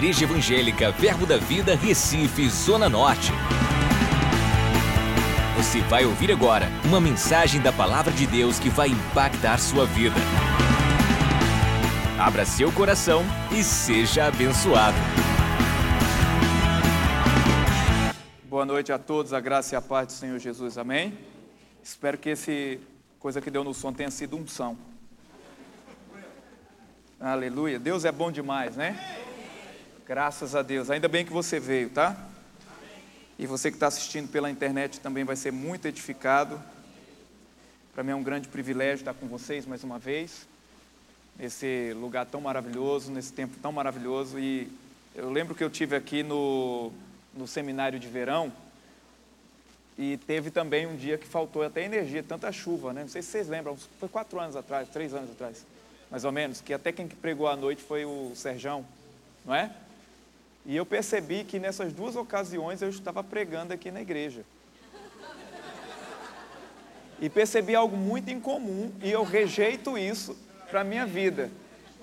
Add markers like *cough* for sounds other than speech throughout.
Igreja Evangélica Verbo da Vida, Recife, Zona Norte. Você vai ouvir agora uma mensagem da Palavra de Deus que vai impactar sua vida. Abra seu coração e seja abençoado. Boa noite a todos, a graça e a paz do Senhor Jesus, amém? Espero que esse coisa que deu no som tenha sido unção. Aleluia, Deus é bom demais, né? Graças a Deus, ainda bem que você veio, tá? E você que está assistindo pela internet também vai ser muito edificado. Para mim é um grande privilégio estar com vocês mais uma vez, nesse lugar tão maravilhoso, nesse tempo tão maravilhoso. E eu lembro que eu tive aqui no, no seminário de verão e teve também um dia que faltou até energia, tanta chuva, né? Não sei se vocês lembram, foi quatro anos atrás, três anos atrás, mais ou menos, que até quem pregou à noite foi o Serjão, não é? E eu percebi que nessas duas ocasiões eu estava pregando aqui na igreja. E percebi algo muito incomum, e eu rejeito isso para a minha vida.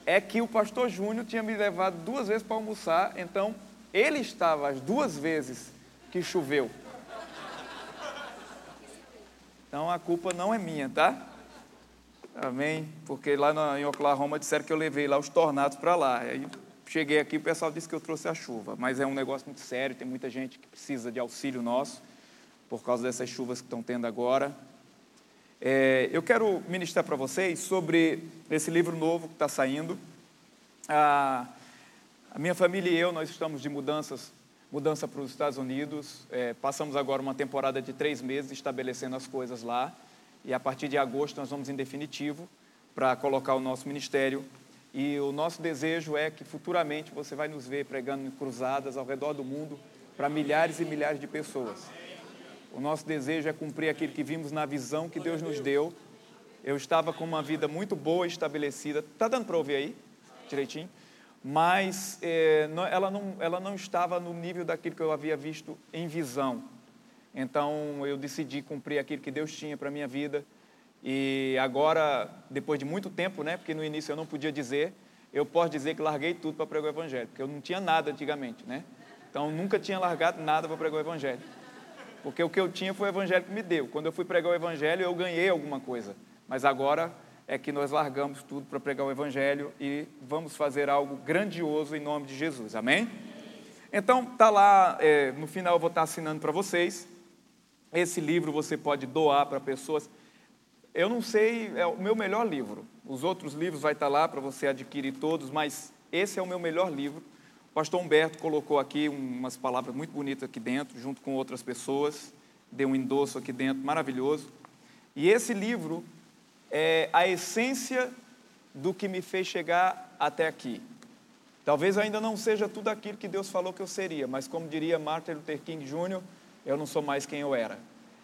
É que o pastor Júnior tinha me levado duas vezes para almoçar, então ele estava as duas vezes que choveu. Então a culpa não é minha, tá? Amém? Porque lá em Oklahoma disseram que eu levei lá os tornados para lá. Aí cheguei aqui, o pessoal disse que eu trouxe a chuva, mas é um negócio muito sério, tem muita gente que precisa de auxílio nosso por causa dessas chuvas que estão tendo agora. É, eu quero ministrar para vocês sobre esse livro novo que está saindo. A, a, minha família e eu, nós estamos de mudanças, mudança para os Estados Unidos. É, passamos agora uma temporada de três meses estabelecendo as coisas lá. E a partir de agosto nós vamos em definitivo para colocar o nosso ministério e o nosso desejo é que futuramente você vai nos ver pregando em cruzadas ao redor do mundo para milhares e milhares de pessoas. O nosso desejo é cumprir aquilo que vimos na visão que Deus nos deu. Eu estava com uma vida muito boa estabelecida. Tá dando para ouvir aí? Direitinho? Mas é, não, ela, não, ela não estava no nível daquilo que eu havia visto em visão. Então eu decidi cumprir aquilo que Deus tinha para a minha vida e agora, depois de muito tempo, né, porque no início eu não podia dizer, eu posso dizer que larguei tudo para pregar o Evangelho, porque eu não tinha nada antigamente, né? Então nunca tinha largado nada para pregar o Evangelho. Porque o que eu tinha foi o Evangelho que me deu. Quando eu fui pregar o Evangelho, eu ganhei alguma coisa. Mas agora é que nós largamos tudo para pregar o Evangelho e vamos fazer algo grandioso em nome de Jesus. Amém? Então, tá lá, é, no final eu vou estar assinando para vocês. Esse livro você pode doar para pessoas. Eu não sei, é o meu melhor livro. Os outros livros vai estar lá para você adquirir todos, mas esse é o meu melhor livro. O pastor Humberto colocou aqui umas palavras muito bonitas aqui dentro, junto com outras pessoas, deu um endosso aqui dentro, maravilhoso. E esse livro é a essência do que me fez chegar até aqui. Talvez ainda não seja tudo aquilo que Deus falou que eu seria, mas como diria Martin Luther King Jr., eu não sou mais quem eu era.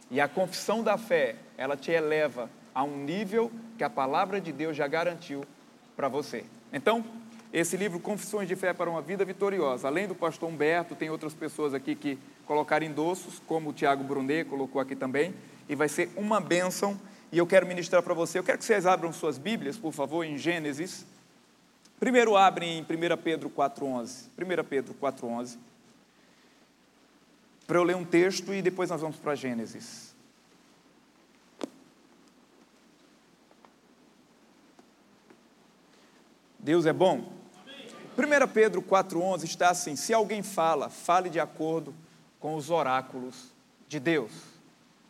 E a confissão da fé, ela te eleva a um nível que a palavra de Deus já garantiu para você. Então, esse livro Confissões de Fé para uma Vida Vitoriosa, além do pastor Humberto, tem outras pessoas aqui que colocaram endossos, como o Tiago Brunet colocou aqui também, e vai ser uma bênção. E eu quero ministrar para você. Eu quero que vocês abram suas Bíblias, por favor, em Gênesis. Primeiro abrem em 1 Pedro 4,11. 1 Pedro 4,11. Para eu ler um texto e depois nós vamos para Gênesis. Deus é bom? 1 Pedro 4,11 está assim: se alguém fala, fale de acordo com os oráculos de Deus.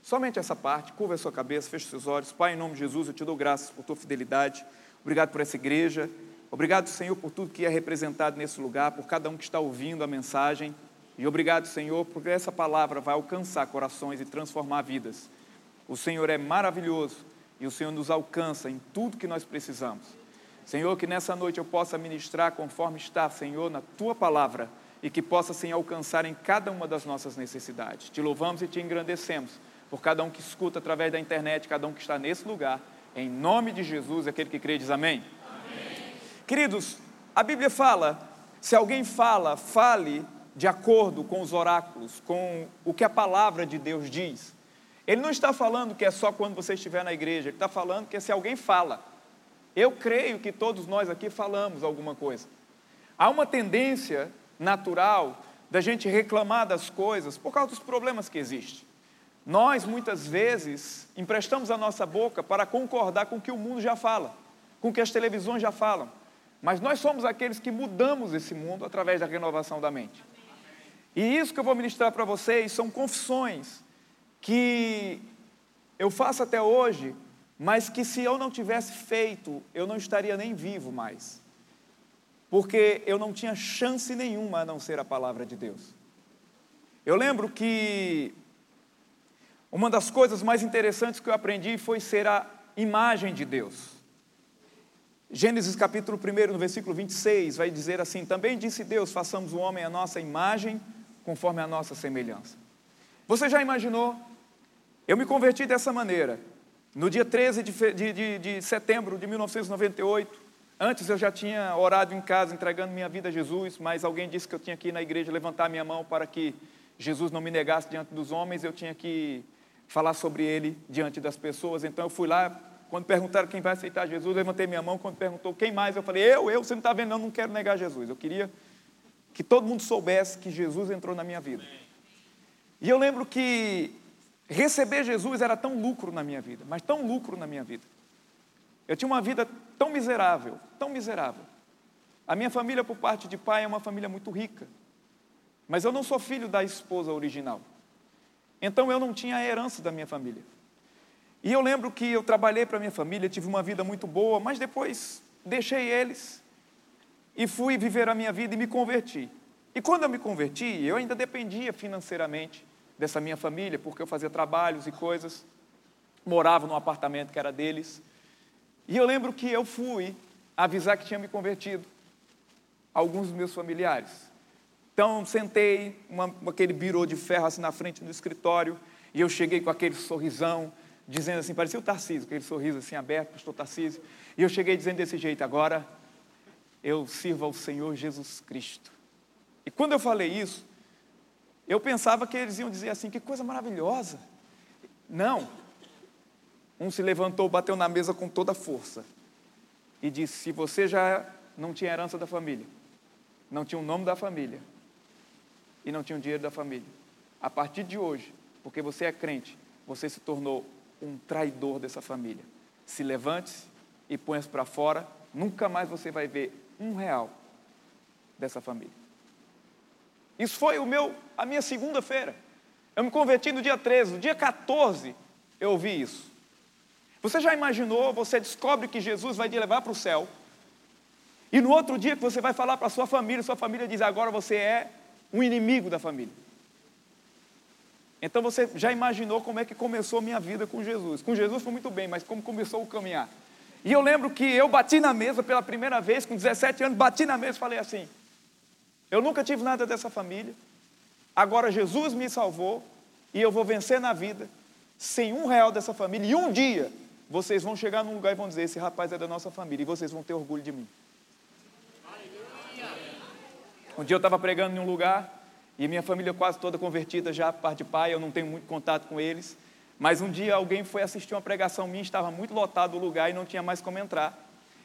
Somente essa parte, curva a sua cabeça, feche seus olhos. Pai, em nome de Jesus, eu te dou graças por tua fidelidade. Obrigado por essa igreja. Obrigado, Senhor, por tudo que é representado nesse lugar, por cada um que está ouvindo a mensagem. E obrigado, Senhor, porque essa palavra vai alcançar corações e transformar vidas. O Senhor é maravilhoso e o Senhor nos alcança em tudo que nós precisamos. Senhor, que nessa noite eu possa ministrar conforme está, Senhor, na tua palavra e que possa, Senhor, alcançar em cada uma das nossas necessidades. Te louvamos e te engrandecemos por cada um que escuta através da internet, cada um que está nesse lugar. Em nome de Jesus, aquele que crê diz amém. amém. Queridos, a Bíblia fala: se alguém fala, fale de acordo com os oráculos, com o que a palavra de Deus diz. Ele não está falando que é só quando você estiver na igreja, ele está falando que é se alguém fala. Eu creio que todos nós aqui falamos alguma coisa. Há uma tendência natural da gente reclamar das coisas por causa dos problemas que existem. Nós, muitas vezes, emprestamos a nossa boca para concordar com o que o mundo já fala, com o que as televisões já falam. Mas nós somos aqueles que mudamos esse mundo através da renovação da mente. E isso que eu vou ministrar para vocês são confissões que eu faço até hoje, mas que se eu não tivesse feito, eu não estaria nem vivo mais. Porque eu não tinha chance nenhuma a não ser a palavra de Deus. Eu lembro que uma das coisas mais interessantes que eu aprendi foi ser a imagem de Deus. Gênesis capítulo 1, no versículo 26, vai dizer assim: Também disse Deus: façamos o homem a nossa imagem, conforme a nossa semelhança. Você já imaginou? Eu me converti dessa maneira. No dia 13 de, de, de, de setembro de 1998, antes eu já tinha orado em casa, entregando minha vida a Jesus, mas alguém disse que eu tinha que ir na igreja levantar minha mão para que Jesus não me negasse diante dos homens, eu tinha que falar sobre ele diante das pessoas. Então eu fui lá, quando perguntaram quem vai aceitar Jesus, levantei minha mão. Quando perguntou quem mais, eu falei, eu, eu, você não está vendo, eu não quero negar Jesus. Eu queria que todo mundo soubesse que Jesus entrou na minha vida. E eu lembro que receber Jesus era tão lucro na minha vida, mas tão lucro na minha vida. Eu tinha uma vida tão miserável, tão miserável. A minha família, por parte de pai, é uma família muito rica. Mas eu não sou filho da esposa original. Então eu não tinha a herança da minha família. E eu lembro que eu trabalhei para minha família, tive uma vida muito boa, mas depois deixei eles e fui viver a minha vida e me converti. E quando eu me converti, eu ainda dependia financeiramente dessa minha família, porque eu fazia trabalhos e coisas, morava num apartamento que era deles. E eu lembro que eu fui avisar que tinha me convertido alguns dos meus familiares. Então, sentei, uma, aquele birô de ferro assim na frente do escritório, e eu cheguei com aquele sorrisão, dizendo assim, parecia o Tarcísio, aquele sorriso assim aberto, pastor Tarcísio, e eu cheguei dizendo desse jeito, agora eu sirvo ao Senhor Jesus Cristo. E quando eu falei isso, eu pensava que eles iam dizer assim, que coisa maravilhosa. Não. Um se levantou, bateu na mesa com toda a força e disse: Se você já não tinha herança da família, não tinha o nome da família, e não tinha o dinheiro da família. A partir de hoje, porque você é crente, você se tornou um traidor dessa família. Se levante e ponha-se para fora, nunca mais você vai ver um real dessa família. Isso foi o meu, a minha segunda-feira. Eu me converti no dia 13, no dia 14 eu ouvi isso. Você já imaginou, você descobre que Jesus vai te levar para o céu, e no outro dia que você vai falar para sua família, sua família diz: agora você é um inimigo da família. Então você já imaginou como é que começou a minha vida com Jesus. Com Jesus foi muito bem, mas como começou o caminhar. E eu lembro que eu bati na mesa pela primeira vez, com 17 anos, bati na mesa e falei assim: Eu nunca tive nada dessa família, agora Jesus me salvou e eu vou vencer na vida sem um real dessa família. E um dia vocês vão chegar num lugar e vão dizer: Esse rapaz é da nossa família, e vocês vão ter orgulho de mim. Um dia eu estava pregando em um lugar e minha família quase toda convertida já, parte de pai, eu não tenho muito contato com eles. Mas um dia alguém foi assistir uma pregação minha, estava muito lotado o lugar e não tinha mais como entrar.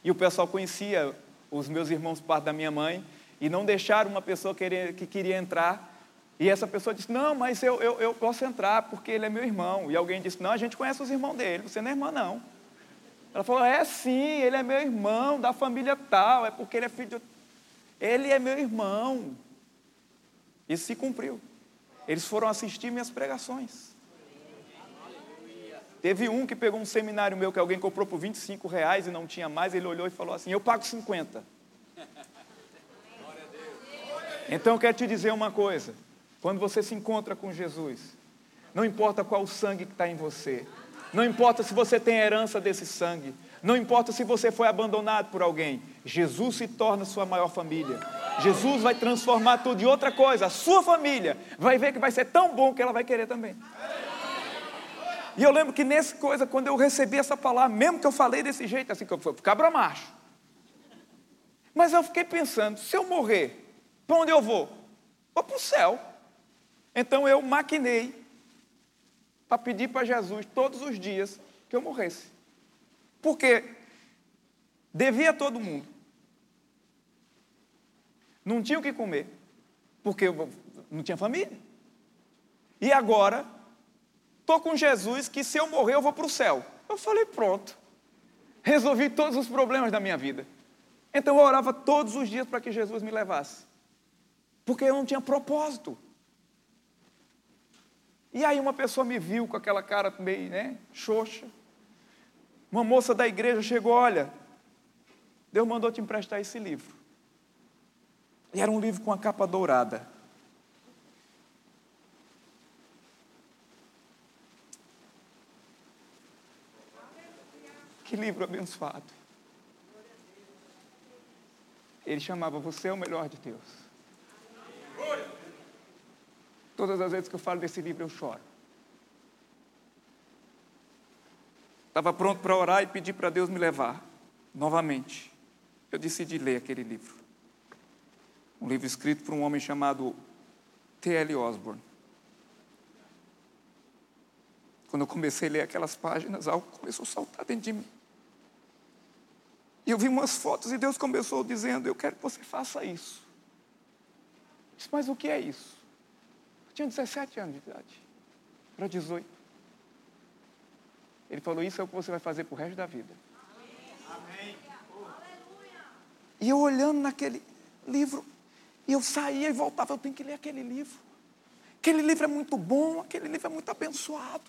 E o pessoal conhecia os meus irmãos parte da minha mãe e não deixaram uma pessoa querer, que queria entrar. E essa pessoa disse: Não, mas eu, eu, eu posso entrar porque ele é meu irmão. E alguém disse: Não, a gente conhece os irmãos dele, você não é irmã, não. Ela falou: É sim, ele é meu irmão, da família tal, é porque ele é filho de ele é meu irmão. Isso se cumpriu. Eles foram assistir minhas pregações. Teve um que pegou um seminário meu que alguém comprou por 25 reais e não tinha mais, ele olhou e falou assim: Eu pago 50. Então eu quero te dizer uma coisa: quando você se encontra com Jesus, não importa qual sangue que está em você, não importa se você tem herança desse sangue, não importa se você foi abandonado por alguém, Jesus se torna sua maior família. Jesus vai transformar tudo em outra coisa. A sua família vai ver que vai ser tão bom que ela vai querer também. E eu lembro que nessa coisa, quando eu recebi essa palavra, mesmo que eu falei desse jeito, assim, que eu fui cabra macho. Mas eu fiquei pensando, se eu morrer, para onde eu vou? Vou para o céu. Então eu maquinei para pedir para Jesus todos os dias que eu morresse. Porque devia todo mundo. Não tinha o que comer. porque eu não tinha família. E agora, estou com Jesus que se eu morrer eu vou para o céu. Eu falei, pronto. Resolvi todos os problemas da minha vida. Então eu orava todos os dias para que Jesus me levasse. Porque eu não tinha propósito. E aí uma pessoa me viu com aquela cara meio, né, xoxa. Uma moça da igreja chegou, olha, Deus mandou te emprestar esse livro. E era um livro com a capa dourada. Que livro abençoado. Ele chamava Você é o melhor de Deus. Todas as vezes que eu falo desse livro eu choro. Estava pronto para orar e pedir para Deus me levar novamente. Eu decidi ler aquele livro. Um livro escrito por um homem chamado T.L. Osborne. Quando eu comecei a ler aquelas páginas, algo começou a saltar dentro de mim. E eu vi umas fotos e Deus começou dizendo: Eu quero que você faça isso. Disse, mas o que é isso? Eu tinha 17 anos de idade, para 18. Ele falou: Isso é o que você vai fazer para o resto da vida. Amém. E eu olhando naquele livro, e eu saía e voltava, eu tenho que ler aquele livro. Aquele livro é muito bom, aquele livro é muito abençoado.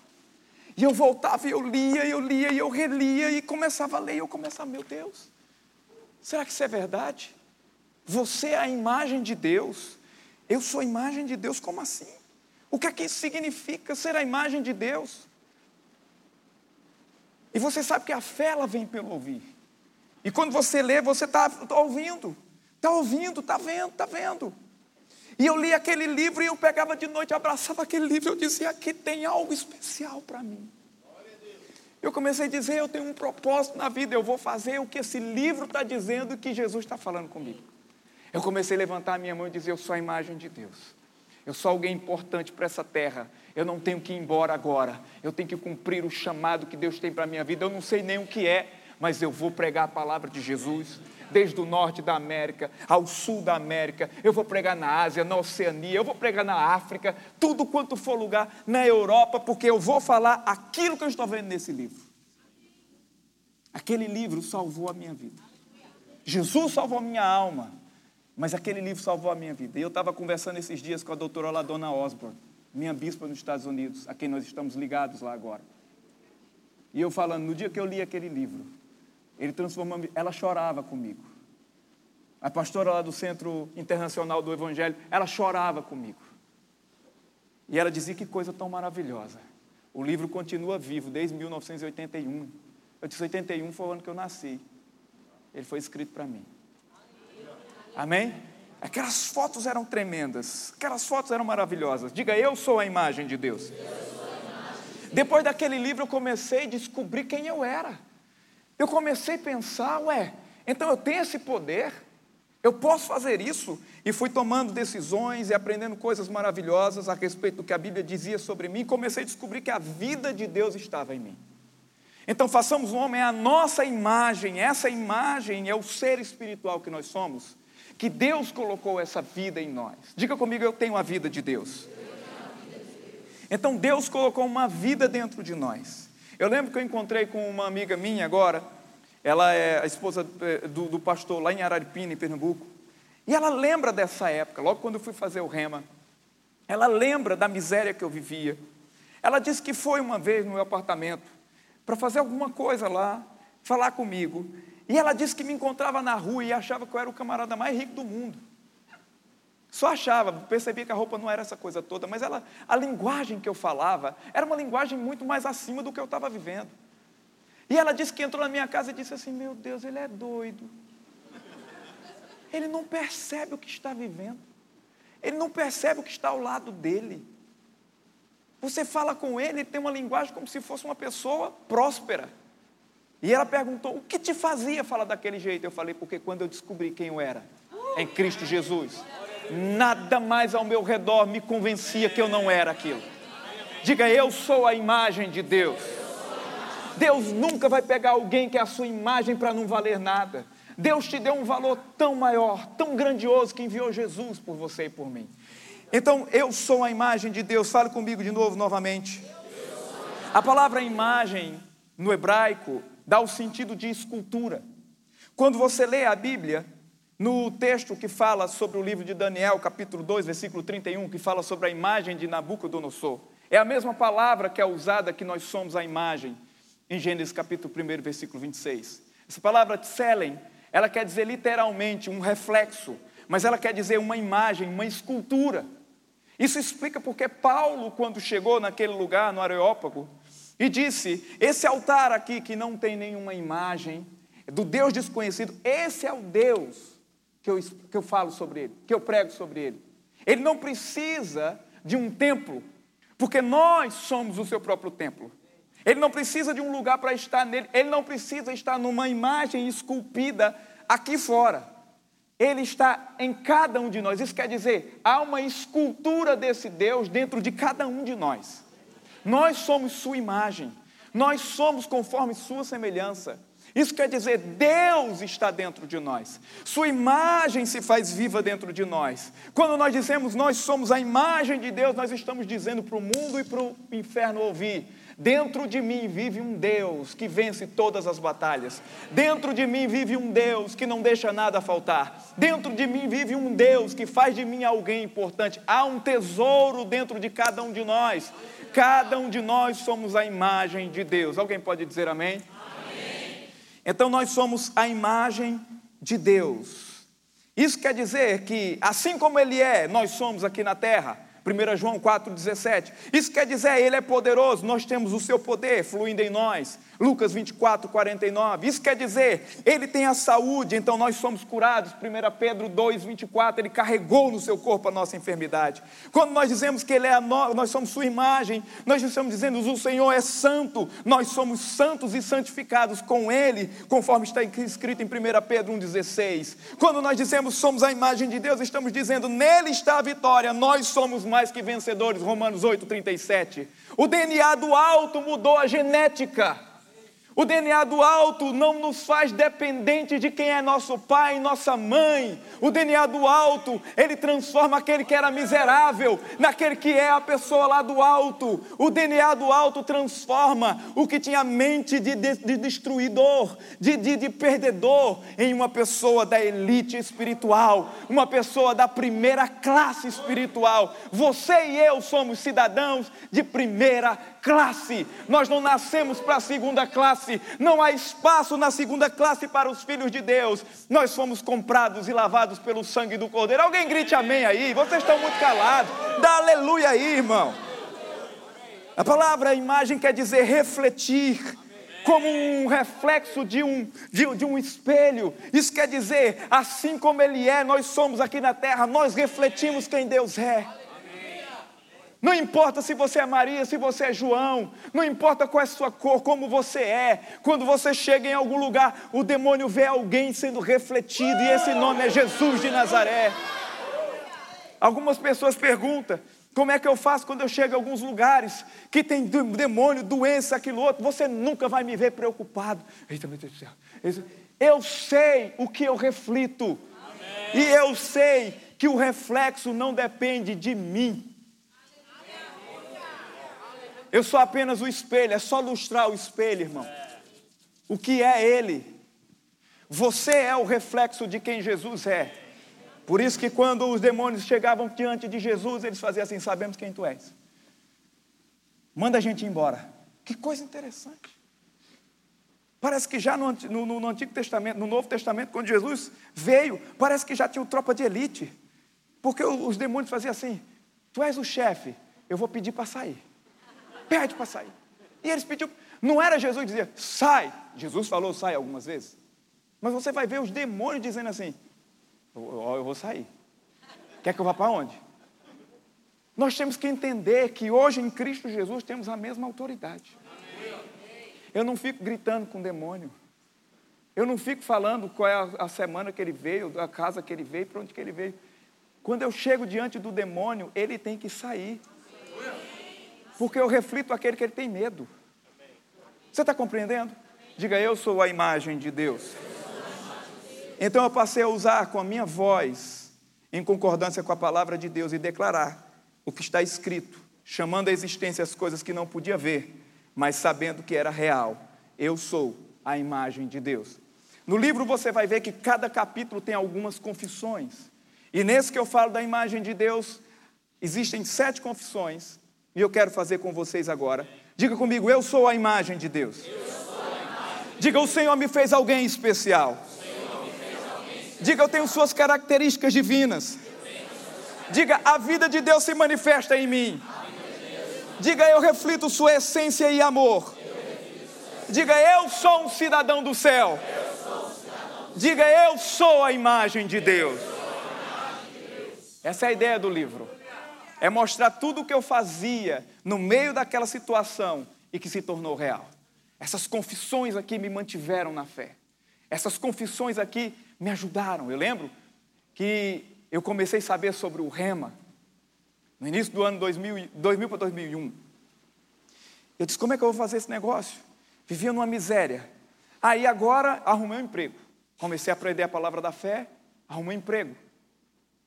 E eu voltava e eu lia, eu lia, e eu relia, e começava a ler, e eu começava, meu Deus, será que isso é verdade? Você é a imagem de Deus. Eu sou a imagem de Deus, como assim? O que é que isso significa, ser a imagem de Deus? E você sabe que a fé, ela vem pelo ouvir. E quando você lê, você está tá ouvindo. Está ouvindo, está vendo, está vendo. E eu li aquele livro e eu pegava de noite, abraçava aquele livro e eu dizia: aqui tem algo especial para mim. Eu comecei a dizer: eu tenho um propósito na vida, eu vou fazer o que esse livro está dizendo e que Jesus está falando comigo. Eu comecei a levantar a minha mão e dizer: eu sou a imagem de Deus. Eu sou alguém importante para essa terra. Eu não tenho que ir embora agora. Eu tenho que cumprir o chamado que Deus tem para a minha vida. Eu não sei nem o que é, mas eu vou pregar a palavra de Jesus desde o norte da América ao sul da América, eu vou pregar na Ásia, na Oceania, eu vou pregar na África, tudo quanto for lugar, na Europa, porque eu vou falar aquilo que eu estou vendo nesse livro. Aquele livro salvou a minha vida. Jesus salvou a minha alma, mas aquele livro salvou a minha vida. E eu estava conversando esses dias com a doutora Ladona Osborne, minha bispa nos Estados Unidos, a quem nós estamos ligados lá agora. E eu falando, no dia que eu li aquele livro, ele transformou, ela chorava comigo. A pastora lá do Centro Internacional do Evangelho, ela chorava comigo. E ela dizia que coisa tão maravilhosa. O livro continua vivo desde 1981. Eu disse 81 foi o ano que eu nasci. Ele foi escrito para mim. Amém? Aquelas fotos eram tremendas. Aquelas fotos eram maravilhosas. Diga, eu sou a imagem de Deus. Depois daquele livro eu comecei a descobrir quem eu era. Eu comecei a pensar, ué, então eu tenho esse poder, eu posso fazer isso, e fui tomando decisões e aprendendo coisas maravilhosas a respeito do que a Bíblia dizia sobre mim, comecei a descobrir que a vida de Deus estava em mim. Então façamos o homem a nossa imagem, essa imagem é o ser espiritual que nós somos, que Deus colocou essa vida em nós. Diga comigo, eu tenho a vida de Deus. Então Deus colocou uma vida dentro de nós. Eu lembro que eu encontrei com uma amiga minha agora, ela é a esposa eh, do, do pastor lá em Araripina, em Pernambuco, e ela lembra dessa época, logo quando eu fui fazer o rema, ela lembra da miséria que eu vivia. Ela disse que foi uma vez no meu apartamento para fazer alguma coisa lá, falar comigo. E ela disse que me encontrava na rua e achava que eu era o camarada mais rico do mundo. Só achava, percebia que a roupa não era essa coisa toda, mas ela, a linguagem que eu falava era uma linguagem muito mais acima do que eu estava vivendo. E ela disse que entrou na minha casa e disse assim: Meu Deus, ele é doido. Ele não percebe o que está vivendo. Ele não percebe o que está ao lado dele. Você fala com ele, ele tem uma linguagem como se fosse uma pessoa próspera. E ela perguntou: O que te fazia falar daquele jeito? Eu falei: Porque quando eu descobri quem eu era, em Cristo Jesus nada mais ao meu redor me convencia que eu não era aquilo. Diga, eu sou a imagem de Deus. Deus nunca vai pegar alguém que é a sua imagem para não valer nada. Deus te deu um valor tão maior, tão grandioso, que enviou Jesus por você e por mim. Então, eu sou a imagem de Deus. Fale comigo de novo, novamente. A palavra imagem no hebraico dá o sentido de escultura. Quando você lê a Bíblia, no texto que fala sobre o livro de Daniel, capítulo 2, versículo 31, que fala sobre a imagem de Nabucodonosor, é a mesma palavra que é usada que nós somos a imagem, em Gênesis capítulo 1, versículo 26. Essa palavra tselen, ela quer dizer literalmente um reflexo, mas ela quer dizer uma imagem, uma escultura. Isso explica porque Paulo, quando chegou naquele lugar, no Areópago, e disse: Esse altar aqui que não tem nenhuma imagem, do Deus desconhecido, esse é o Deus que eu, que eu falo sobre ele, que eu prego sobre ele. Ele não precisa de um templo, porque nós somos o seu próprio templo. Ele não precisa de um lugar para estar nele, ele não precisa estar numa imagem esculpida aqui fora. Ele está em cada um de nós. Isso quer dizer, há uma escultura desse Deus dentro de cada um de nós. Nós somos sua imagem, nós somos conforme sua semelhança. Isso quer dizer, Deus está dentro de nós, Sua imagem se faz viva dentro de nós. Quando nós dizemos nós somos a imagem de Deus, nós estamos dizendo para o mundo e para o inferno ouvir: Dentro de mim vive um Deus que vence todas as batalhas. Dentro de mim vive um Deus que não deixa nada faltar. Dentro de mim vive um Deus que faz de mim alguém importante. Há um tesouro dentro de cada um de nós. Cada um de nós somos a imagem de Deus. Alguém pode dizer amém? Então nós somos a imagem de Deus. Isso quer dizer que, assim como Ele é, nós somos aqui na terra. 1 João 4,17. Isso quer dizer, Ele é poderoso, nós temos o seu poder fluindo em nós. Lucas 24, 49. Isso quer dizer, Ele tem a saúde, então nós somos curados. 1 Pedro 2, 24. Ele carregou no seu corpo a nossa enfermidade. Quando nós dizemos que Ele é a no... nós somos Sua imagem, nós estamos dizendo o Senhor é santo. Nós somos santos e santificados com Ele, conforme está escrito em 1 Pedro 1,16. Quando nós dizemos somos a imagem de Deus, estamos dizendo nele está a vitória. Nós somos mais que vencedores. Romanos 8, 37. O DNA do alto mudou a genética. O DNA do alto não nos faz dependente de quem é nosso pai nossa mãe. O DNA do alto, ele transforma aquele que era miserável naquele que é a pessoa lá do alto. O DNA do alto transforma o que tinha mente de, de, de destruidor, de, de, de perdedor, em uma pessoa da elite espiritual, uma pessoa da primeira classe espiritual. Você e eu somos cidadãos de primeira classe. Nós não nascemos para a segunda classe. Não há espaço na segunda classe para os filhos de Deus. Nós fomos comprados e lavados pelo sangue do Cordeiro. Alguém grite amém aí. Vocês estão muito calados. Dá aleluia aí, irmão. A palavra imagem quer dizer refletir como um reflexo de um, de, de, um espelho. Isso quer dizer, assim como Ele é, nós somos aqui na terra, nós refletimos quem Deus é. Não importa se você é Maria, se você é João, não importa qual é a sua cor, como você é. Quando você chega em algum lugar, o demônio vê alguém sendo refletido, e esse nome é Jesus de Nazaré. Algumas pessoas perguntam: como é que eu faço quando eu chego em alguns lugares que tem demônio, doença, aquilo outro? Você nunca vai me ver preocupado. Eita, meu Deus do céu. Eu sei o que eu reflito, Amém. e eu sei que o reflexo não depende de mim. Eu sou apenas o espelho, é só lustrar o espelho, irmão. O que é Ele? Você é o reflexo de quem Jesus é. Por isso que quando os demônios chegavam diante de Jesus, eles faziam assim: sabemos quem tu és. Manda a gente embora. Que coisa interessante. Parece que já no, no, no, Antigo Testamento, no Novo Testamento, quando Jesus veio, parece que já tinha tropa de elite. Porque os demônios faziam assim: Tu és o chefe, eu vou pedir para sair pede para sair. E eles pediram, não era Jesus que dizia, sai. Jesus falou, sai algumas vezes. Mas você vai ver os demônios dizendo assim, eu, eu vou sair. Quer que eu vá para onde? Nós temos que entender que hoje em Cristo Jesus temos a mesma autoridade. Eu não fico gritando com o demônio. Eu não fico falando qual é a, a semana que ele veio, a casa que ele veio, para onde que ele veio. Quando eu chego diante do demônio, ele tem que sair porque eu reflito aquele que ele tem medo. Você está compreendendo? Diga, eu sou a imagem de Deus. Então eu passei a usar com a minha voz, em concordância com a palavra de Deus, e declarar o que está escrito, chamando à existência as coisas que não podia ver, mas sabendo que era real. Eu sou a imagem de Deus. No livro você vai ver que cada capítulo tem algumas confissões. E nesse que eu falo da imagem de Deus, existem sete confissões, e eu quero fazer com vocês agora. Diga comigo, eu sou a imagem de Deus. Diga, o Senhor me fez alguém especial. Diga, eu tenho suas características divinas. Diga, a vida de Deus se manifesta em mim. Diga, eu reflito sua essência e amor. Diga, eu sou um cidadão do céu. Diga, eu sou a imagem de Deus. Essa é a ideia do livro. É mostrar tudo o que eu fazia no meio daquela situação e que se tornou real. Essas confissões aqui me mantiveram na fé. Essas confissões aqui me ajudaram. Eu lembro que eu comecei a saber sobre o rema no início do ano 2000, 2000 para 2001. Eu disse: como é que eu vou fazer esse negócio? Vivia numa miséria. Aí agora arrumei um emprego. Comecei a aprender a palavra da fé, arrumei um emprego.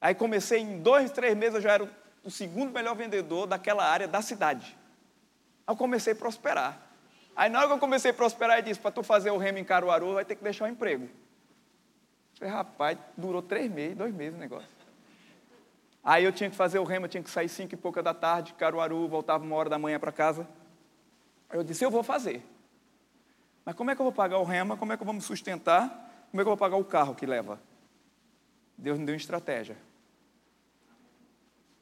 Aí comecei em dois, três meses, eu já era o segundo melhor vendedor daquela área da cidade. Aí eu comecei a prosperar. Aí na hora que eu comecei a prosperar, ele disse, para tu fazer o remo em Caruaru, vai ter que deixar o emprego. Eu falei, rapaz, durou três meses, dois meses o negócio. Aí eu tinha que fazer o remo, eu tinha que sair cinco e pouca da tarde, Caruaru, voltava uma hora da manhã para casa. Aí eu disse, eu vou fazer. Mas como é que eu vou pagar o rema? Como é que eu vou me sustentar? Como é que eu vou pagar o carro que leva? Deus me deu uma estratégia.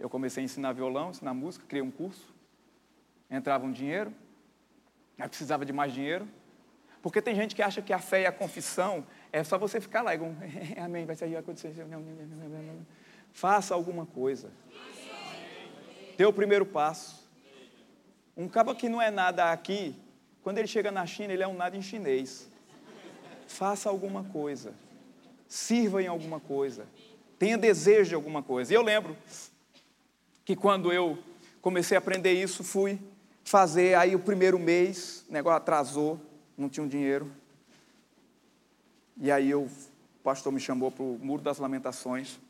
Eu comecei a ensinar violão, ensinar música, criei um curso. Entrava um dinheiro, Aí precisava de mais dinheiro. Porque tem gente que acha que a fé e a confissão é só você ficar lá e um, *laughs* amém, vai sair acontecer. Faça alguma coisa. Dê o primeiro passo. Um cabo que não é nada aqui, quando ele chega na China, ele é um nada em chinês. Faça alguma coisa. Sirva em alguma coisa. Tenha desejo de alguma coisa. E eu lembro que quando eu comecei a aprender isso, fui fazer. Aí o primeiro mês, o negócio atrasou, não tinha um dinheiro. E aí eu, o pastor me chamou para o Muro das Lamentações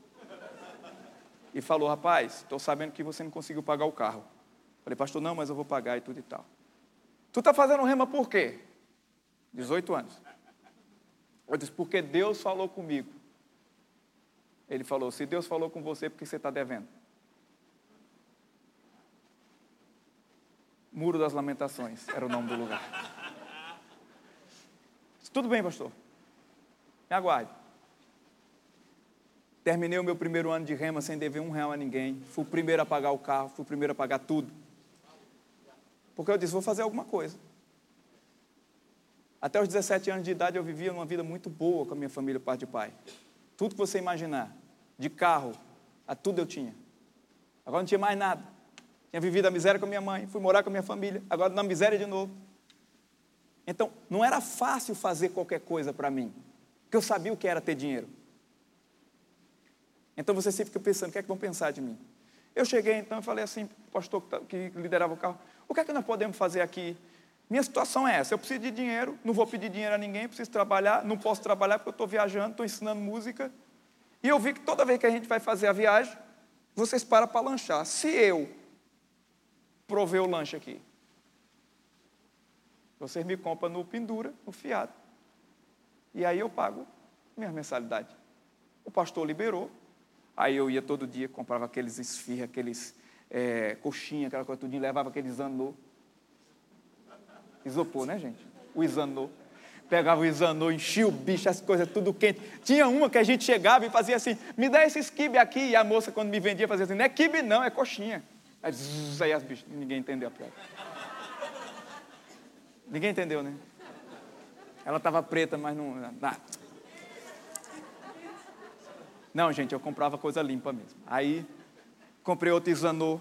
e falou: Rapaz, estou sabendo que você não conseguiu pagar o carro. Falei, pastor, não, mas eu vou pagar e tudo e tal. Tu está fazendo rema por quê? 18 anos. Eu disse, porque Deus falou comigo. Ele falou, se Deus falou com você, porque você está devendo? Muro das Lamentações era o nome do lugar. Tudo bem, pastor. Me aguarde. Terminei o meu primeiro ano de rema sem dever um real a ninguém. Fui o primeiro a pagar o carro, fui o primeiro a pagar tudo. Porque eu disse, vou fazer alguma coisa. Até os 17 anos de idade eu vivia uma vida muito boa com a minha família, pai de pai. Tudo que você imaginar, de carro, a tudo eu tinha. Agora não tinha mais nada. Tinha vivido a miséria com minha mãe, fui morar com minha família, agora na miséria de novo. Então, não era fácil fazer qualquer coisa para mim, porque eu sabia o que era ter dinheiro. Então você sempre fica pensando, o que é que vão pensar de mim? Eu cheguei então e falei assim, pastor tá, que liderava o carro, o que é que nós podemos fazer aqui? Minha situação é essa, eu preciso de dinheiro, não vou pedir dinheiro a ninguém, preciso trabalhar, não posso trabalhar porque eu estou viajando, estou ensinando música. E eu vi que toda vez que a gente vai fazer a viagem, vocês param para lanchar. Se eu prover o lanche aqui. Vocês me compram no pendura, no fiado. E aí eu pago minha mensalidade. O pastor liberou. Aí eu ia todo dia, comprava aqueles esfirra, aqueles é, coxinha, aquela coisa tudinho, levava aqueles anô. Isopor, né, gente? O isanô. Pegava o isanô, enchia o bicho, as coisas tudo quente. Tinha uma que a gente chegava e fazia assim, me dá esse quibe aqui. E a moça, quando me vendia, fazia assim, não é quibe não, é coxinha. Aí, zzz, aí as bichas, ninguém entendeu a piada. Ninguém entendeu, né? Ela estava preta, mas não. Ah. Não, gente, eu comprava coisa limpa mesmo. Aí, comprei outro isanô,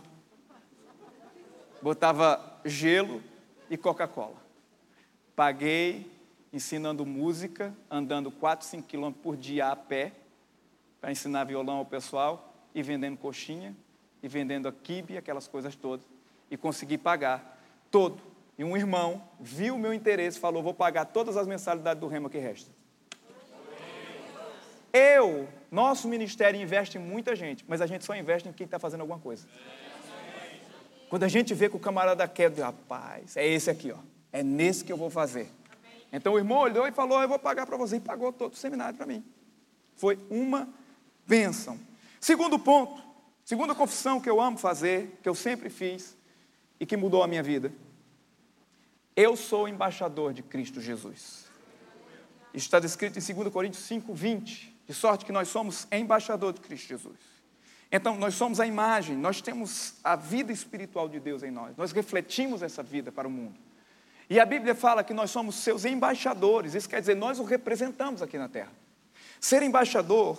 botava gelo e Coca-Cola. Paguei ensinando música, andando 4, 5 quilômetros por dia a pé, para ensinar violão ao pessoal e vendendo coxinha e vendendo a kibe, aquelas coisas todas, e consegui pagar todo. E um irmão viu o meu interesse falou: Vou pagar todas as mensalidades do rema que resta. Eu, nosso ministério investe em muita gente, mas a gente só investe em quem está fazendo alguma coisa. Quando a gente vê que o camarada quer, rapaz, é esse aqui, ó. É nesse que eu vou fazer. Então o irmão olhou e falou: Eu vou pagar para você. E pagou todo o seminário para mim. Foi uma bênção. Segundo ponto, segunda confissão que eu amo fazer, que eu sempre fiz e que mudou a minha vida. Eu sou embaixador de Cristo Jesus. Isso está descrito em 2 Coríntios 5, 20. De sorte que nós somos embaixador de Cristo Jesus. Então, nós somos a imagem, nós temos a vida espiritual de Deus em nós, nós refletimos essa vida para o mundo. E a Bíblia fala que nós somos seus embaixadores, isso quer dizer, nós o representamos aqui na terra. Ser embaixador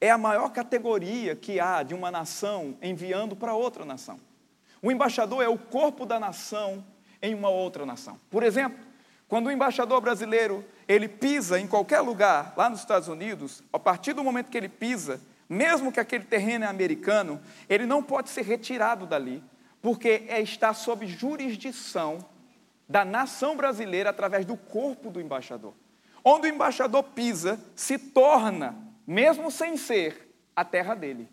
é a maior categoria que há de uma nação enviando para outra nação. O embaixador é o corpo da nação em uma outra nação. Por exemplo, quando o embaixador brasileiro ele pisa em qualquer lugar lá nos Estados Unidos, a partir do momento que ele pisa, mesmo que aquele terreno é americano, ele não pode ser retirado dali, porque é, está sob jurisdição da nação brasileira através do corpo do embaixador. Onde o embaixador pisa, se torna, mesmo sem ser, a terra dele.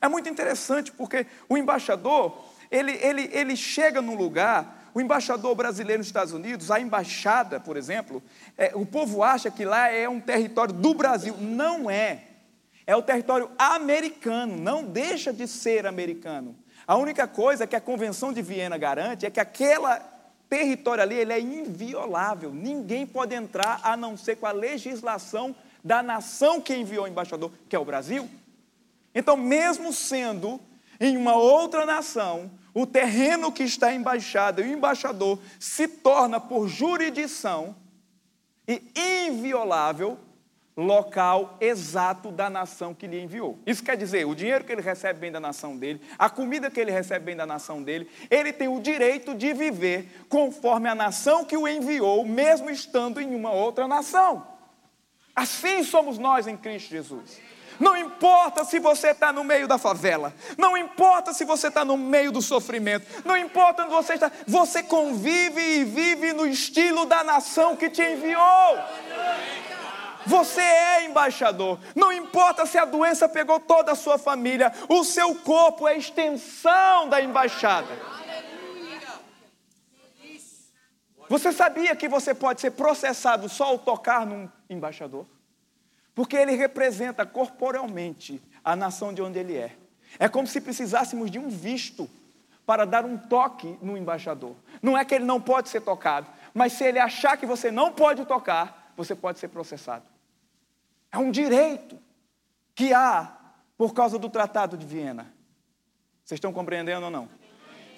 É muito interessante porque o embaixador, ele, ele, ele chega num lugar, o embaixador brasileiro nos Estados Unidos, a embaixada, por exemplo, é, o povo acha que lá é um território do Brasil. Não é é o território americano, não deixa de ser americano. A única coisa que a Convenção de Viena garante é que aquela território ali ele é inviolável. Ninguém pode entrar a não ser com a legislação da nação que enviou o embaixador, que é o Brasil. Então, mesmo sendo em uma outra nação, o terreno que está embaixado e o embaixador se torna por jurisdição e inviolável local exato da nação que lhe enviou. Isso quer dizer, o dinheiro que ele recebe bem da nação dele, a comida que ele recebe bem da nação dele, ele tem o direito de viver conforme a nação que o enviou, mesmo estando em uma outra nação. Assim somos nós em Cristo Jesus. Não importa se você está no meio da favela, não importa se você está no meio do sofrimento, não importa onde você está, você convive e vive no estilo da nação que te enviou. Você é embaixador. Não importa se a doença pegou toda a sua família, o seu corpo é extensão da embaixada. Você sabia que você pode ser processado só ao tocar num embaixador? Porque ele representa corporalmente a nação de onde ele é. É como se precisássemos de um visto para dar um toque no embaixador. Não é que ele não pode ser tocado, mas se ele achar que você não pode tocar, você pode ser processado. É um direito que há por causa do Tratado de Viena. Vocês estão compreendendo ou não?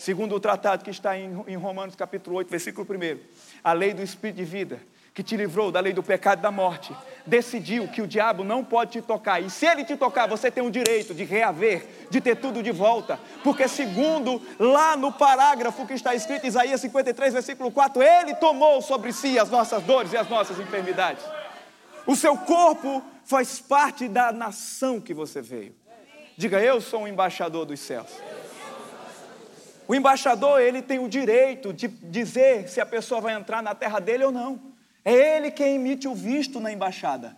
Segundo o tratado que está em Romanos capítulo 8, versículo 1, a lei do Espírito de vida, que te livrou da lei do pecado e da morte, decidiu que o diabo não pode te tocar. E se ele te tocar, você tem o direito de reaver, de ter tudo de volta. Porque, segundo lá no parágrafo que está escrito Isaías 53, versículo 4, ele tomou sobre si as nossas dores e as nossas enfermidades. O seu corpo faz parte da nação que você veio. Diga, eu sou um embaixador dos céus. O embaixador, ele tem o direito de dizer se a pessoa vai entrar na terra dele ou não. É ele quem emite o visto na embaixada.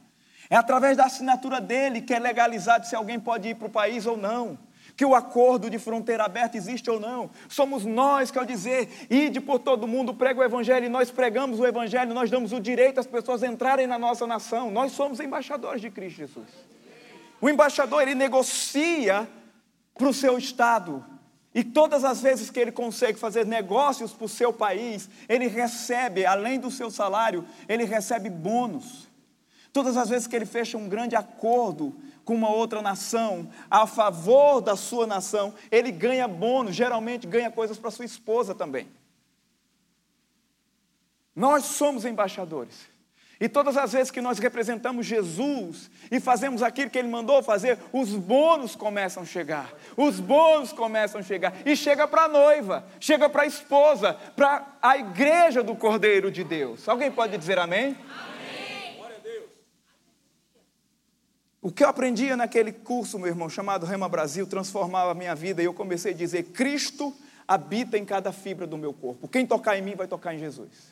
É através da assinatura dele que é legalizado se alguém pode ir para o país ou não que o acordo de fronteira aberta existe ou não. Somos nós que, ao dizer, ide por todo mundo, prega o Evangelho, nós pregamos o Evangelho, nós damos o direito às pessoas entrarem na nossa nação. Nós somos embaixadores de Cristo Jesus. O embaixador, ele negocia para o seu Estado. E todas as vezes que ele consegue fazer negócios para o seu país, ele recebe, além do seu salário, ele recebe bônus. Todas as vezes que ele fecha um grande acordo, com uma outra nação, a favor da sua nação, ele ganha bônus, geralmente ganha coisas para sua esposa também. Nós somos embaixadores. E todas as vezes que nós representamos Jesus e fazemos aquilo que Ele mandou fazer, os bônus começam a chegar. Os bônus começam a chegar. E chega para a noiva, chega para a esposa, para a igreja do Cordeiro de Deus. Alguém pode dizer amém? amém. O que eu aprendia naquele curso, meu irmão, chamado Rema Brasil, transformava a minha vida e eu comecei a dizer: Cristo habita em cada fibra do meu corpo. Quem tocar em mim vai tocar em Jesus.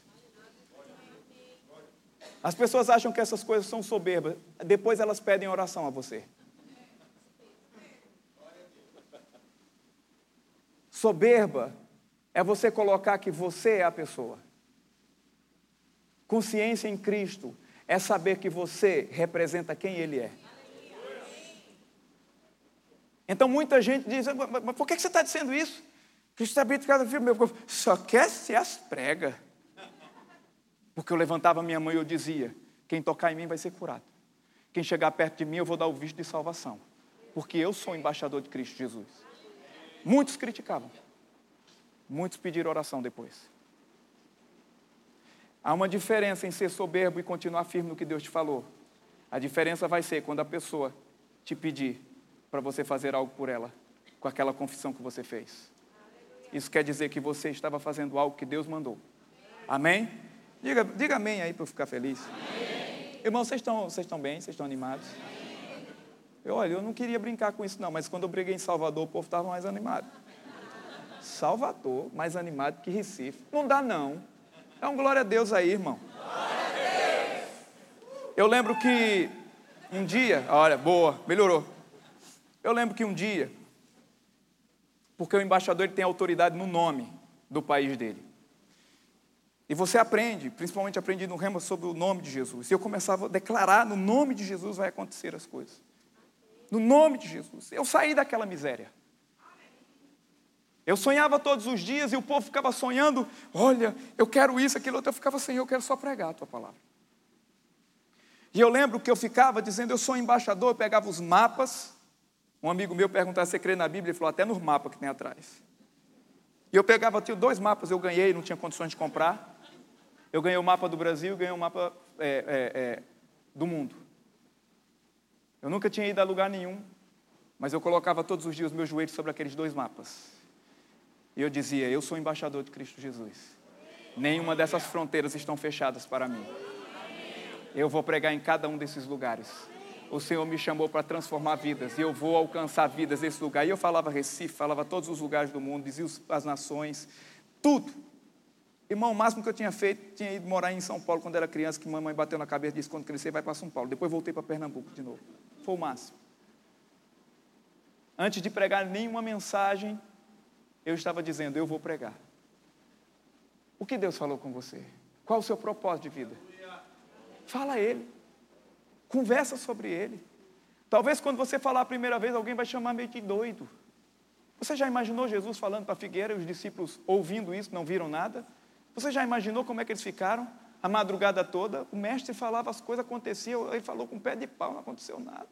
As pessoas acham que essas coisas são soberbas, depois elas pedem oração a você. Soberba é você colocar que você é a pessoa. Consciência em Cristo é saber que você representa quem Ele é. Então muita gente diz, mas por que você está dizendo isso? Cristo está de cada filho meu, só quer ser as pregas. Porque eu levantava minha mão e eu dizia, quem tocar em mim vai ser curado. Quem chegar perto de mim eu vou dar o visto de salvação. Porque eu sou embaixador de Cristo Jesus. Muitos criticavam. Muitos pediram oração depois. Há uma diferença em ser soberbo e continuar firme no que Deus te falou. A diferença vai ser quando a pessoa te pedir para você fazer algo por ela, com aquela confissão que você fez. Isso quer dizer que você estava fazendo algo que Deus mandou. Amém? Diga, diga amém aí para eu ficar feliz. Amém. Irmão, vocês estão, vocês estão bem? Vocês estão animados? Eu, olha, eu não queria brincar com isso não, mas quando eu briguei em Salvador, o povo estava mais animado. Salvador, mais animado que Recife. Não dá não. É um glória a Deus aí, irmão. Eu lembro que um dia, olha, boa, melhorou. Eu lembro que um dia, porque o embaixador ele tem autoridade no nome do país dele. E você aprende, principalmente aprendi no Rema sobre o nome de Jesus. E eu começava a declarar: no nome de Jesus vai acontecer as coisas. No nome de Jesus. Eu saí daquela miséria. Eu sonhava todos os dias e o povo ficava sonhando: olha, eu quero isso, aquilo outro. Eu ficava, Senhor, eu quero só pregar a tua palavra. E eu lembro que eu ficava dizendo: eu sou embaixador, eu pegava os mapas. Um amigo meu perguntava se crê na Bíblia, ele falou: até nos mapas que tem atrás. E eu pegava, tinha dois mapas, eu ganhei, não tinha condições de comprar. Eu ganhei o mapa do Brasil, ganhei o mapa é, é, é, do mundo. Eu nunca tinha ido a lugar nenhum, mas eu colocava todos os dias os meus joelhos sobre aqueles dois mapas. E eu dizia: Eu sou embaixador de Cristo Jesus. Nenhuma dessas fronteiras estão fechadas para mim. Eu vou pregar em cada um desses lugares. O Senhor me chamou para transformar vidas e eu vou alcançar vidas nesse lugar. E eu falava Recife, falava todos os lugares do mundo, dizia as nações, tudo. Irmão, o máximo que eu tinha feito, tinha ido morar em São Paulo quando era criança, que mamãe bateu na cabeça e disse: quando crescer, vai para São Paulo. Depois voltei para Pernambuco de novo. Foi o máximo. Antes de pregar nenhuma mensagem, eu estava dizendo: eu vou pregar. O que Deus falou com você? Qual o seu propósito de vida? Fala a Ele. Conversa sobre Ele. Talvez quando você falar a primeira vez, alguém vai chamar meio de doido. Você já imaginou Jesus falando para a figueira e os discípulos ouvindo isso, não viram nada? Você já imaginou como é que eles ficaram? A madrugada toda, o mestre falava, as coisas aconteciam, ele falou com o pé de pau, não aconteceu nada.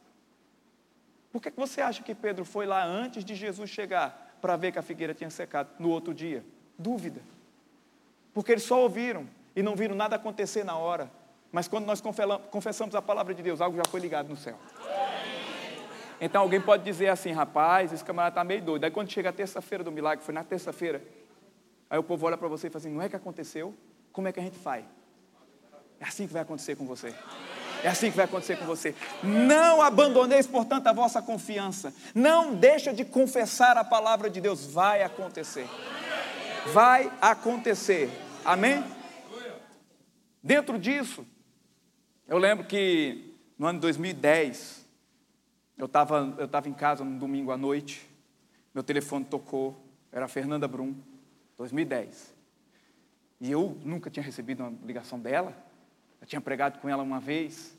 Por que você acha que Pedro foi lá antes de Jesus chegar para ver que a figueira tinha secado no outro dia? Dúvida. Porque eles só ouviram e não viram nada acontecer na hora. Mas quando nós confessamos a palavra de Deus, algo já foi ligado no céu. Então alguém pode dizer assim, rapaz, esse camarada está meio doido. Aí quando chega a terça-feira do milagre, foi na terça-feira, Aí o povo olha para você e fala assim: não é que aconteceu? Como é que a gente faz? É assim que vai acontecer com você. É assim que vai acontecer com você. Não abandoneis, portanto, a vossa confiança. Não deixa de confessar a palavra de Deus. Vai acontecer. Vai acontecer. Amém? Dentro disso, eu lembro que no ano de 2010, eu estava eu tava em casa num domingo à noite, meu telefone tocou, era a Fernanda Brum. 2010. E eu nunca tinha recebido uma ligação dela. Eu tinha pregado com ela uma vez.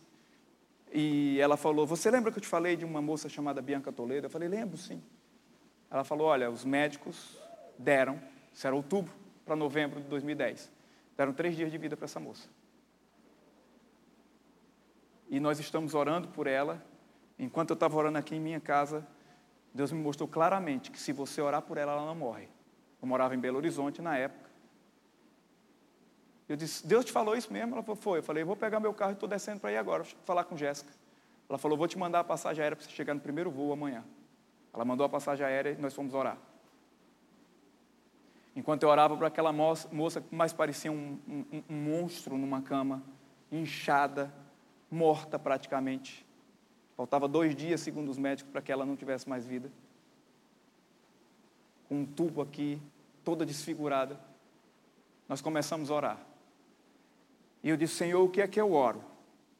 E ela falou: Você lembra que eu te falei de uma moça chamada Bianca Toledo? Eu falei: Lembro, sim. Ela falou: Olha, os médicos deram, isso era outubro para novembro de 2010, deram três dias de vida para essa moça. E nós estamos orando por ela. Enquanto eu estava orando aqui em minha casa, Deus me mostrou claramente que se você orar por ela, ela não morre. Eu morava em Belo Horizonte na época. Eu disse, Deus te falou isso mesmo? Ela falou, foi. Eu falei, vou pegar meu carro e estou descendo para ir agora, falar com Jéssica. Ela falou, vou te mandar a passagem aérea para você chegar no primeiro voo amanhã. Ela mandou a passagem aérea e nós fomos orar. Enquanto eu orava para aquela moça, que mais parecia um, um, um monstro numa cama, inchada, morta praticamente. Faltava dois dias, segundo os médicos, para que ela não tivesse mais vida um tubo aqui, toda desfigurada. Nós começamos a orar. E eu disse, Senhor, o que é que eu oro?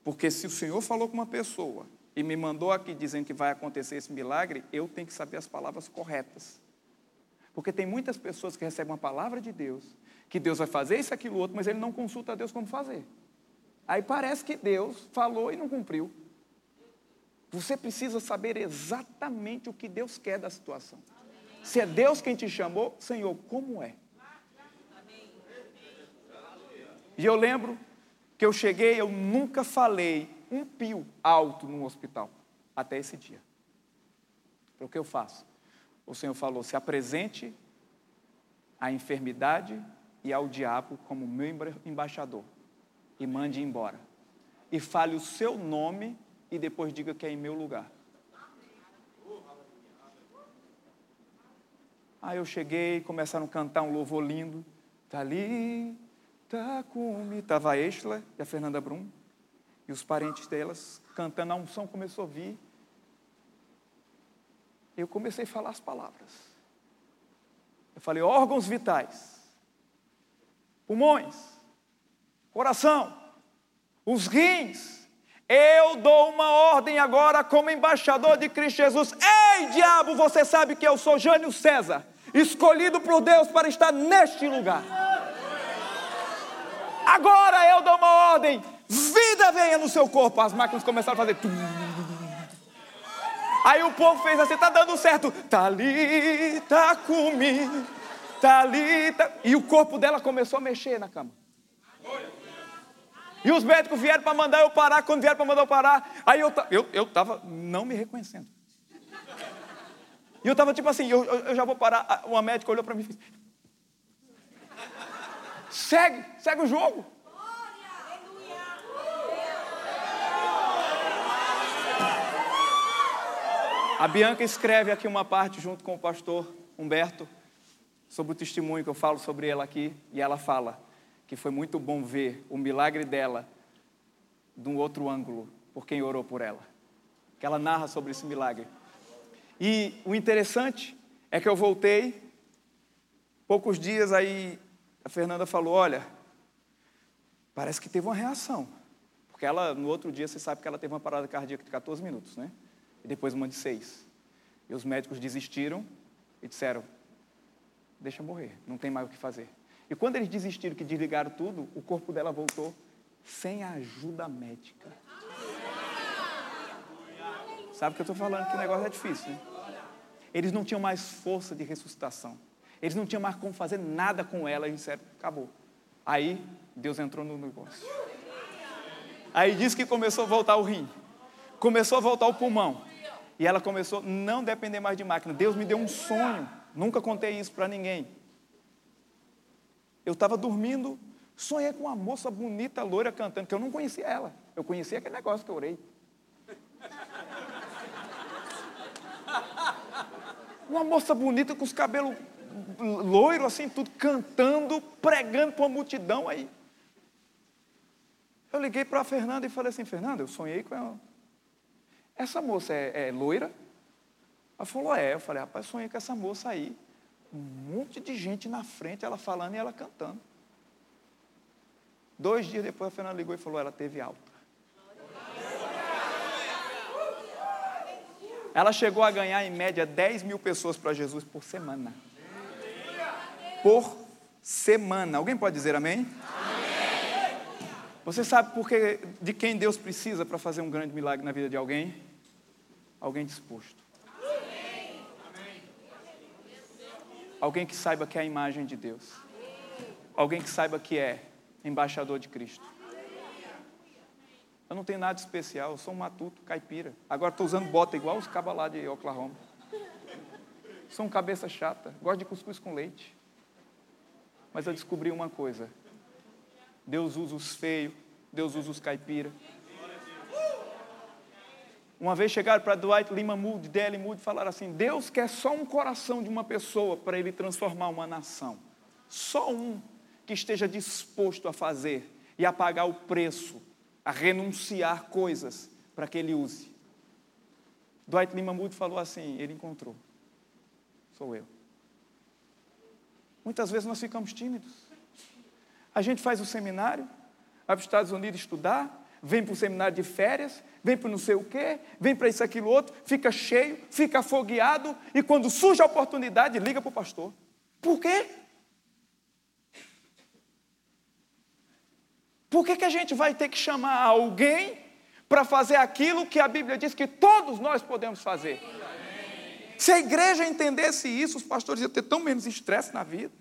Porque se o Senhor falou com uma pessoa e me mandou aqui dizendo que vai acontecer esse milagre, eu tenho que saber as palavras corretas. Porque tem muitas pessoas que recebem uma palavra de Deus, que Deus vai fazer isso, aquilo, outro, mas ele não consulta a Deus como fazer. Aí parece que Deus falou e não cumpriu. Você precisa saber exatamente o que Deus quer da situação. Se é Deus quem te chamou, Senhor, como é? E eu lembro que eu cheguei, eu nunca falei um pio alto no hospital, até esse dia. O que eu faço? O Senhor falou: se apresente à enfermidade e ao diabo como meu embaixador e mande embora. E fale o seu nome e depois diga que é em meu lugar. Aí eu cheguei, começaram a cantar um louvor lindo. Ali, tá comigo. Estava a Estela e a Fernanda Brum. E os parentes delas cantando, a unção começou a vir. Eu comecei a falar as palavras. Eu falei, órgãos vitais, pulmões, coração, os rins. Eu dou uma ordem agora como embaixador de Cristo Jesus. Ei, diabo, você sabe que eu sou Jânio César, escolhido por Deus para estar neste lugar. Agora eu dou uma ordem, vida venha no seu corpo. As máquinas começaram a fazer. Aí o povo fez assim, tá dando certo. Ali, tá comigo, ali, tá... E o corpo dela começou a mexer na cama. E os médicos vieram para mandar eu parar, quando vieram para mandar eu parar, aí eu, eu, eu tava não me reconhecendo. E eu estava tipo assim, eu, eu, já vou parar. Uma médica olhou para mim e fez: Segue, segue o jogo. A Bianca escreve aqui uma parte junto com o pastor Humberto sobre o testemunho que eu falo sobre ela aqui, e ela fala que foi muito bom ver o milagre dela de um outro ângulo, por quem orou por ela. Que ela narra sobre esse milagre. E o interessante é que eu voltei, poucos dias aí a Fernanda falou: Olha, parece que teve uma reação. Porque ela, no outro dia, você sabe que ela teve uma parada cardíaca de 14 minutos, né? e depois uma de seis. E os médicos desistiram e disseram: deixa morrer, não tem mais o que fazer. E quando eles desistiram, que desligaram tudo, o corpo dela voltou sem ajuda médica. Sabe o que eu estou falando? Que o negócio é difícil. Né? Eles não tinham mais força de ressuscitação. Eles não tinham mais como fazer nada com ela. E disseram: acabou. Aí Deus entrou no negócio. Aí disse que começou a voltar o rim. Começou a voltar o pulmão. E ela começou a não depender mais de máquina. Deus me deu um sonho. Nunca contei isso para ninguém. Eu estava dormindo, sonhei com uma moça bonita, loira, cantando, que eu não conhecia ela. Eu conhecia aquele negócio que eu orei. Uma moça bonita com os cabelos loiros, assim, tudo, cantando, pregando para uma multidão aí. Eu liguei para a Fernanda e falei assim, Fernanda, eu sonhei com ela. Essa moça é, é loira? Ela falou, é. Eu falei, rapaz, sonhei com essa moça aí. Um monte de gente na frente, ela falando e ela cantando. Dois dias depois a Fernanda ligou e falou, ela teve alta. Ela chegou a ganhar em média 10 mil pessoas para Jesus por semana. Por semana. Alguém pode dizer amém? amém. Você sabe por que, de quem Deus precisa para fazer um grande milagre na vida de alguém? Alguém disposto. Alguém que saiba que é a imagem de Deus. Alguém que saiba que é embaixador de Cristo. Eu não tenho nada especial, eu sou um matuto, caipira. Agora estou usando bota igual os cabas lá de Oklahoma. Sou um cabeça chata, gosto de cuscuz com leite. Mas eu descobri uma coisa: Deus usa os feios, Deus usa os caipira, uma vez chegaram para Dwight Lima Moody, D.L. Moody, e falaram assim: Deus quer só um coração de uma pessoa para ele transformar uma nação. Só um que esteja disposto a fazer e a pagar o preço, a renunciar coisas para que ele use. Dwight Lima Moody falou assim: ele encontrou. Sou eu. Muitas vezes nós ficamos tímidos. A gente faz o seminário, vai para os Estados Unidos estudar, vem para o seminário de férias, vem para não sei o quê, vem para isso, aquilo, outro, fica cheio, fica afogueado, e quando surge a oportunidade, liga para o pastor. Por quê? Por que, que a gente vai ter que chamar alguém para fazer aquilo que a Bíblia diz que todos nós podemos fazer? Se a igreja entendesse isso, os pastores iam ter tão menos estresse na vida.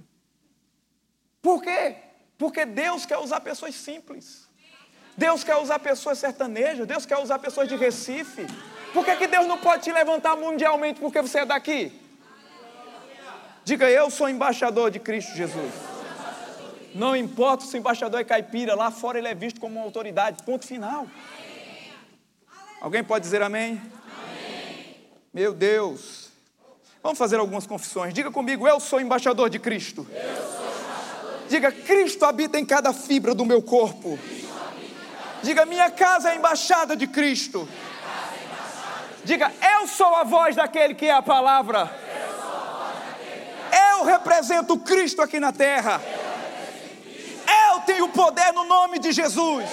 Por quê? Porque Deus quer usar pessoas simples. Deus quer usar pessoas sertanejas. Deus quer usar pessoas de Recife. Por que, que Deus não pode te levantar mundialmente porque você é daqui? Diga, eu sou embaixador de Cristo Jesus. Não importa se o embaixador é caipira, lá fora ele é visto como uma autoridade. Ponto final. Alguém pode dizer amém? amém? Meu Deus. Vamos fazer algumas confissões. Diga comigo, eu sou embaixador de Cristo. Embaixador de Diga, Cristo habita em cada fibra do meu corpo. Diga, minha casa é embaixada de Cristo. Diga, eu sou a voz daquele que é a palavra. Eu represento Cristo aqui na terra. Eu tenho poder no nome de Jesus.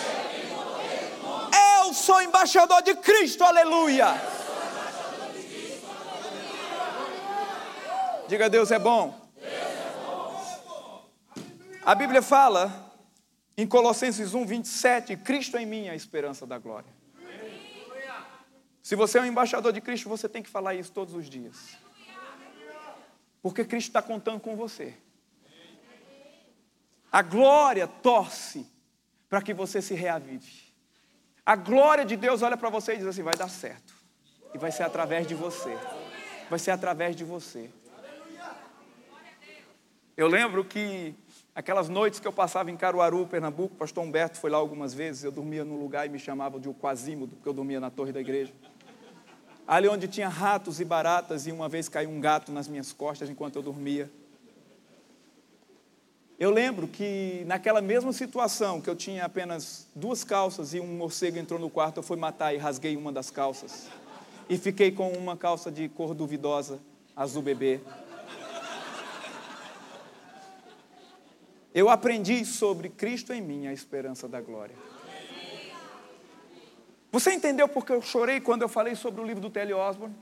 Eu sou embaixador de Cristo, aleluia. Diga Deus é bom. A Bíblia fala em Colossenses 1, 27, Cristo em mim é a esperança da glória. Se você é um embaixador de Cristo, você tem que falar isso todos os dias. Porque Cristo está contando com você. A glória torce para que você se reavive. A glória de Deus olha para você e diz assim: vai dar certo. E vai ser através de você. Vai ser através de você. Eu lembro que aquelas noites que eu passava em Caruaru, Pernambuco, o pastor Humberto foi lá algumas vezes, eu dormia num lugar e me chamavam de o Quasímodo, porque eu dormia na torre da igreja. Ali onde tinha ratos e baratas, e uma vez caiu um gato nas minhas costas enquanto eu dormia. Eu lembro que naquela mesma situação, que eu tinha apenas duas calças e um morcego entrou no quarto, eu fui matar e rasguei uma das calças. E fiquei com uma calça de cor duvidosa, azul bebê. Eu aprendi sobre Cristo em mim, a esperança da glória. Você entendeu porque eu chorei quando eu falei sobre o livro do Telly Osborne?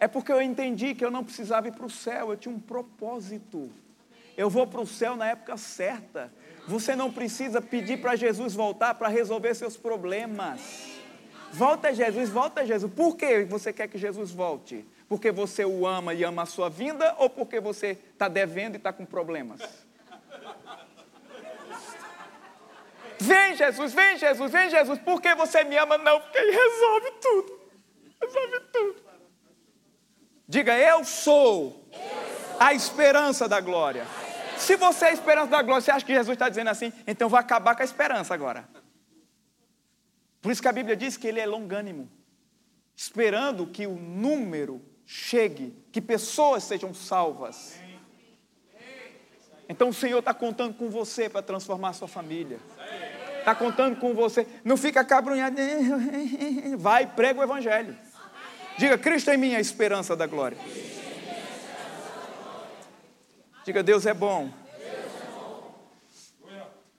É porque eu entendi que eu não precisava ir para o céu, eu tinha um propósito. Eu vou para o céu na época certa. Você não precisa pedir para Jesus voltar para resolver seus problemas. Volta Jesus, volta Jesus. Por que você quer que Jesus volte? Porque você o ama e ama a sua vinda ou porque você está devendo e está com problemas? Vem Jesus, vem Jesus, vem Jesus. Por que você me ama? Não, porque ele resolve tudo. Resolve tudo. Diga, eu sou a esperança da glória. Se você é a esperança da glória, você acha que Jesus está dizendo assim? Então vai acabar com a esperança agora. Por isso que a Bíblia diz que ele é longânimo, esperando que o número chegue, que pessoas sejam salvas. Então o Senhor está contando com você para transformar a sua família. Está contando com você. Não fica cabrunhado. Vai, prega o Evangelho. Diga, Cristo é a esperança da glória. Diga, Deus é bom.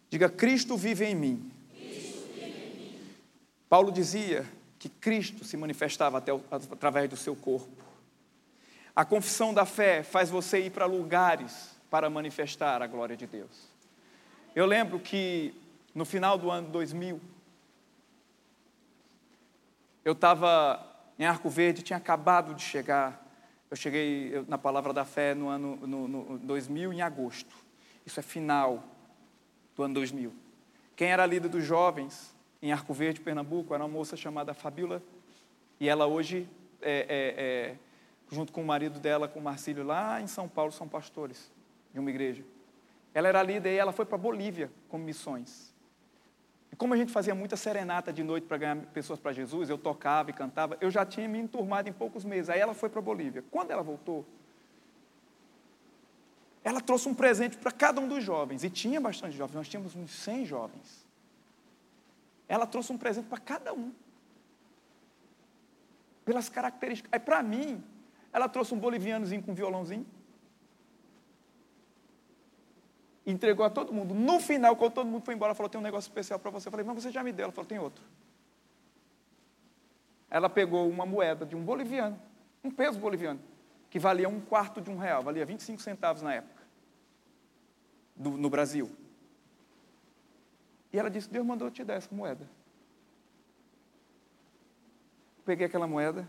Diga, Cristo vive em mim. Paulo dizia que Cristo se manifestava até, através do seu corpo. A confissão da fé faz você ir para lugares para manifestar a glória de Deus. Eu lembro que no final do ano 2000, eu estava em Arco Verde, tinha acabado de chegar eu cheguei na Palavra da Fé no ano no, no 2000, em agosto. Isso é final do ano 2000. Quem era líder dos jovens em Arco Verde, Pernambuco, era uma moça chamada Fabíola. E ela hoje, é, é, é, junto com o marido dela, com o Marcílio, lá em São Paulo, são pastores de uma igreja. Ela era líder e ela foi para Bolívia com missões. E como a gente fazia muita serenata de noite para ganhar pessoas para Jesus, eu tocava e cantava, eu já tinha me enturmado em poucos meses. Aí ela foi para a Bolívia. Quando ela voltou, ela trouxe um presente para cada um dos jovens. E tinha bastante jovens, nós tínhamos uns 100 jovens. Ela trouxe um presente para cada um. Pelas características. Aí para mim, ela trouxe um bolivianozinho com violãozinho. Entregou a todo mundo. No final, quando todo mundo foi embora, falou: tem um negócio especial para você. Eu falei, mas você já me deu. Ela falou, tem outro. Ela pegou uma moeda de um boliviano, um peso boliviano, que valia um quarto de um real, valia 25 centavos na época, do, no Brasil. E ela disse: Deus mandou eu te dar essa moeda. Peguei aquela moeda.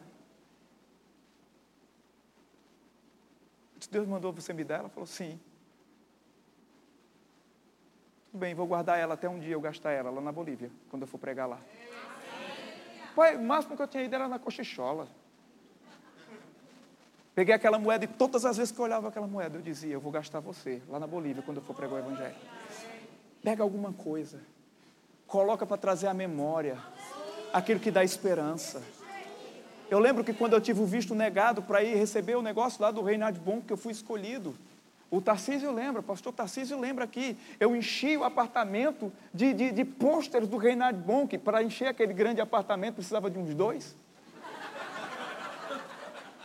Deus mandou você me dar? Ela falou: Sim. Tudo bem, vou guardar ela até um dia eu gastar ela lá na Bolívia, quando eu for pregar lá. Pai, o máximo que eu tinha ido era na cochichola. Peguei aquela moeda e todas as vezes que eu olhava aquela moeda, eu dizia: Eu vou gastar você lá na Bolívia quando eu for pregar o Evangelho. Pega alguma coisa, coloca para trazer a memória aquilo que dá esperança. Eu lembro que quando eu tive o visto negado para ir receber o negócio lá do Reinhard Bom, que eu fui escolhido, o Tarcísio lembra, o pastor Tarcísio lembra aqui, eu enchi o apartamento de, de, de pôsteres do Reinhard Bonk, para encher aquele grande apartamento precisava de uns dois.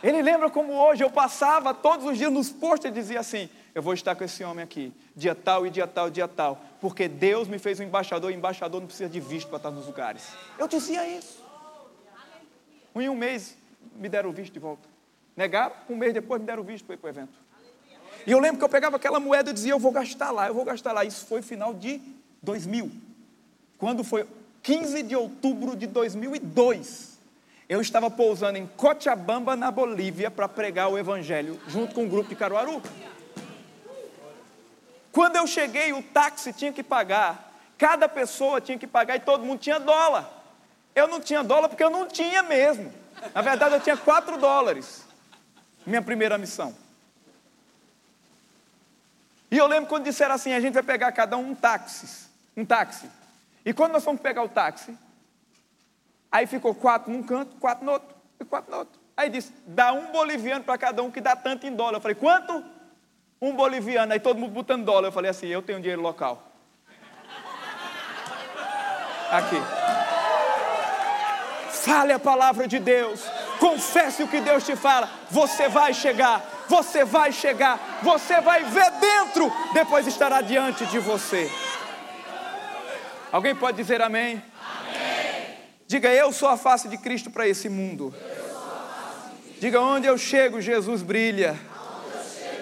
Ele lembra como hoje eu passava todos os dias nos pôsteres e dizia assim: Eu vou estar com esse homem aqui, dia tal e dia tal, dia tal, porque Deus me fez um embaixador e embaixador não precisa de visto para estar nos lugares. Eu dizia isso. Em um mês me deram o visto de volta. Negaram, um mês depois me deram o visto para ir para o evento. E eu lembro que eu pegava aquela moeda e dizia, eu vou gastar lá, eu vou gastar lá. Isso foi final de 2000. Quando foi 15 de outubro de 2002. Eu estava pousando em Cochabamba, na Bolívia, para pregar o evangelho, junto com um grupo de Caruaru. Quando eu cheguei, o táxi tinha que pagar. Cada pessoa tinha que pagar e todo mundo tinha dólar. Eu não tinha dólar porque eu não tinha mesmo. Na verdade, eu tinha 4 dólares. Minha primeira missão. E eu lembro quando disseram assim: a gente vai pegar cada um um táxi. Um táxi. E quando nós fomos pegar o táxi, aí ficou quatro num canto, quatro no outro, e quatro no outro. Aí disse: dá um boliviano para cada um que dá tanto em dólar. Eu falei: quanto? Um boliviano. Aí todo mundo botando dólar. Eu falei assim: eu tenho dinheiro local. Aqui. Fale a palavra de Deus. Confesse o que Deus te fala. Você vai chegar você vai chegar, você vai ver dentro, depois estará diante de você. Alguém pode dizer amém? Diga, eu sou a face de Cristo para esse mundo. Diga, onde eu chego, Jesus brilha.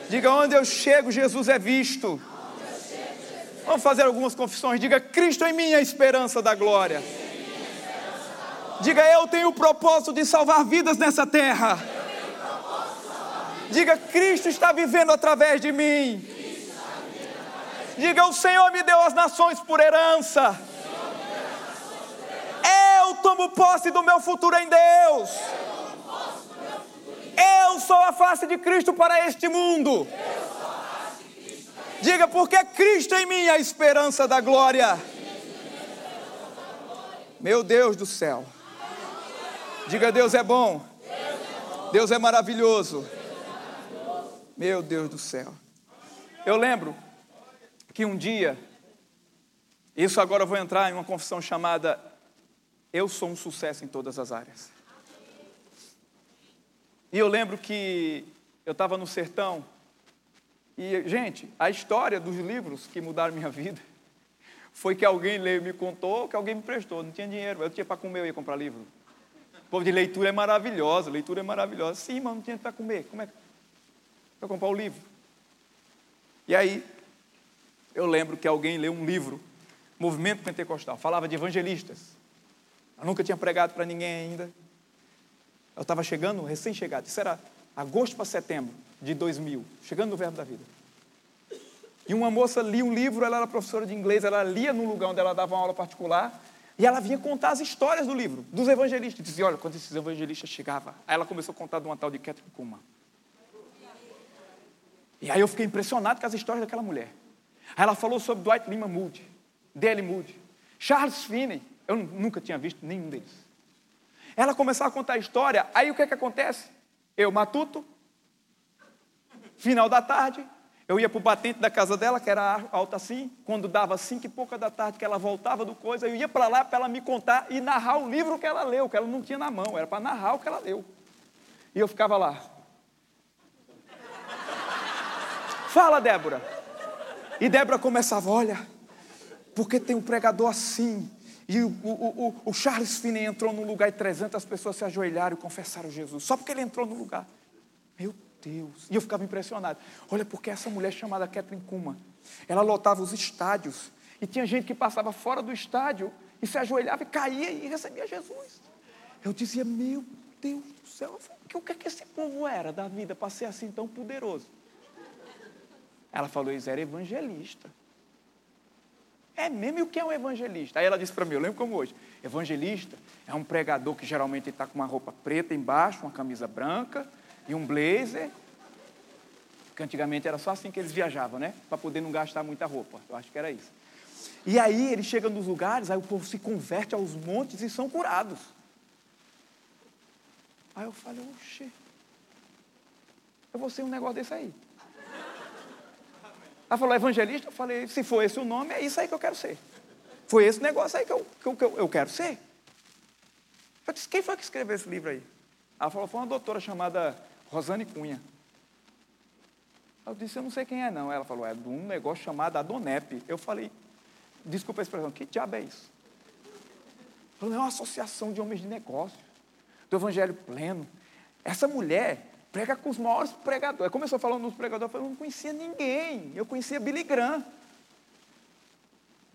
Diga, onde eu chego, Jesus é visto. Vamos fazer algumas confissões. Diga, Cristo em mim é a esperança da glória. Diga, eu tenho o propósito de salvar vidas nessa terra. Diga: Cristo está vivendo através de mim. Diga: O Senhor me deu as nações por herança. Eu tomo posse do meu futuro em Deus. Eu sou a face de Cristo para este mundo. Diga, porque Cristo em mim é a esperança da glória. Meu Deus do céu. Diga, Deus é bom. Deus é maravilhoso. Meu Deus do céu. Eu lembro que um dia, isso agora eu vou entrar em uma confissão chamada Eu sou um sucesso em todas as áreas. E eu lembro que eu estava no sertão, e, gente, a história dos livros que mudaram minha vida *laughs* foi que alguém leu, me contou, que alguém me prestou. Não tinha dinheiro, eu tinha para comer, eu ia comprar livro. O povo de leitura é maravilhosa, leitura é maravilhosa. Sim, mas não tinha para comer. Como é que para comprar o livro. E aí, eu lembro que alguém leu um livro, Movimento Pentecostal, falava de evangelistas. Eu nunca tinha pregado para ninguém ainda. Eu estava chegando, recém-chegado, isso era agosto para setembro de 2000, chegando no Verbo da Vida. E uma moça lia um livro, ela era professora de inglês, ela lia num lugar onde ela dava uma aula particular, e ela vinha contar as histórias do livro, dos evangelistas. Dizia, olha, quando esses evangelistas chegavam, aí ela começou a contar de uma tal de Catherine Kuhlman. E aí eu fiquei impressionado com as histórias daquela mulher. Aí ela falou sobre Dwight Lima Moody, Dale Moody, Charles Finney. Eu nunca tinha visto nenhum deles. Ela começou a contar a história, aí o que é que acontece? Eu matuto, final da tarde, eu ia para o batente da casa dela, que era alta assim, quando dava cinco e pouca da tarde, que ela voltava do coisa, eu ia para lá para ela me contar e narrar o livro que ela leu, que ela não tinha na mão, era para narrar o que ela leu. E eu ficava lá, Fala, Débora. E Débora começava, olha, porque tem um pregador assim. E o, o, o, o Charles Finney entrou num lugar e 300 pessoas se ajoelharam e confessaram Jesus, só porque ele entrou no lugar. Meu Deus. E eu ficava impressionado. Olha, porque essa mulher chamada Catherine Kuma, ela lotava os estádios. E tinha gente que passava fora do estádio e se ajoelhava e caía e recebia Jesus. Eu dizia, meu Deus do céu, o que é que esse povo era da vida para ser assim tão poderoso? Ela falou, eles eram evangelistas. É mesmo? E o que é um evangelista? Aí ela disse para mim, eu lembro como hoje. Evangelista é um pregador que geralmente está com uma roupa preta embaixo, uma camisa branca e um blazer. Que antigamente era só assim que eles viajavam, né? Para poder não gastar muita roupa. Eu acho que era isso. E aí ele chega nos lugares, aí o povo se converte aos montes e são curados. Aí eu falei, oxe, eu vou ser um negócio desse aí. Ela falou, evangelista? Eu falei, se for esse o nome, é isso aí que eu quero ser. Foi esse negócio aí que eu, que eu, que eu quero ser. Eu disse, quem foi que escreveu esse livro aí? Ela falou, foi uma doutora chamada Rosane Cunha. Eu disse, eu não sei quem é não. Ela falou, é de um negócio chamado Adonep. Eu falei, desculpa a expressão, que diabo é isso? Ela falou, é uma associação de homens de negócio do Evangelho pleno. Essa mulher prega com os maiores pregadores. Começou falando nos pregadores, eu não conhecia ninguém. Eu conhecia Billy Graham.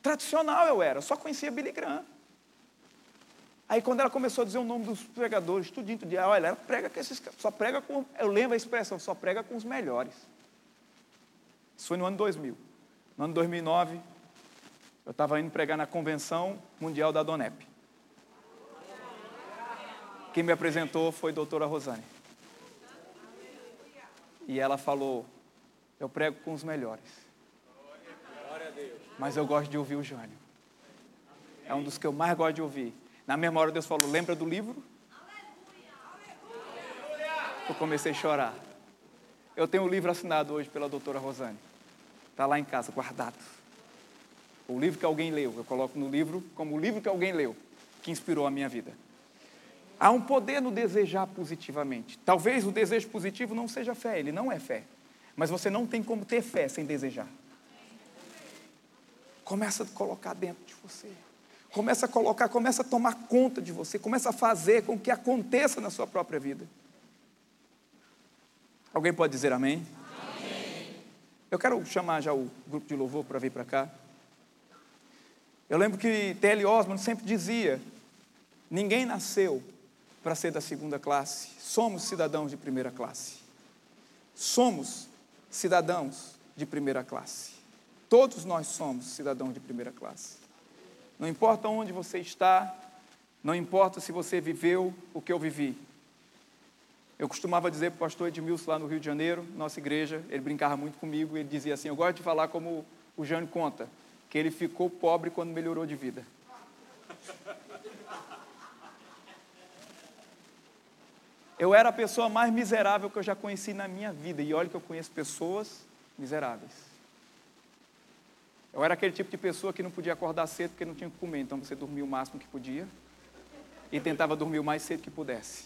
Tradicional eu era, só conhecia Billy Graham. Aí quando ela começou a dizer o nome dos pregadores, tudinho, tudinho, olha, ela prega com esses, só prega com, eu lembro a expressão, só prega com os melhores. Isso foi no ano 2000. No ano 2009, eu estava indo pregar na Convenção Mundial da Donep. Quem me apresentou foi a doutora Rosane. E ela falou: Eu prego com os melhores. Mas eu gosto de ouvir o Jânio. É um dos que eu mais gosto de ouvir. Na mesma hora Deus falou: Lembra do livro? Eu comecei a chorar. Eu tenho um livro assinado hoje pela doutora Rosane. Está lá em casa, guardado. O livro que alguém leu. Eu coloco no livro como o livro que alguém leu, que inspirou a minha vida. Há um poder no desejar positivamente. Talvez o desejo positivo não seja fé, ele não é fé. Mas você não tem como ter fé sem desejar. Começa a colocar dentro de você. Começa a colocar, começa a tomar conta de você, começa a fazer com que aconteça na sua própria vida. Alguém pode dizer amém? amém. Eu quero chamar já o grupo de louvor para vir para cá. Eu lembro que T.L. Osmond sempre dizia: ninguém nasceu para ser da segunda classe. Somos cidadãos de primeira classe. Somos cidadãos de primeira classe. Todos nós somos cidadãos de primeira classe. Não importa onde você está, não importa se você viveu o que eu vivi. Eu costumava dizer para o pastor Edmilson lá no Rio de Janeiro, nossa igreja, ele brincava muito comigo, ele dizia assim: Eu gosto de falar como o Jânio conta, que ele ficou pobre quando melhorou de vida. Eu era a pessoa mais miserável que eu já conheci na minha vida. E olha que eu conheço pessoas miseráveis. Eu era aquele tipo de pessoa que não podia acordar cedo porque não tinha o que comer. Então você dormia o máximo que podia e tentava dormir o mais cedo que pudesse.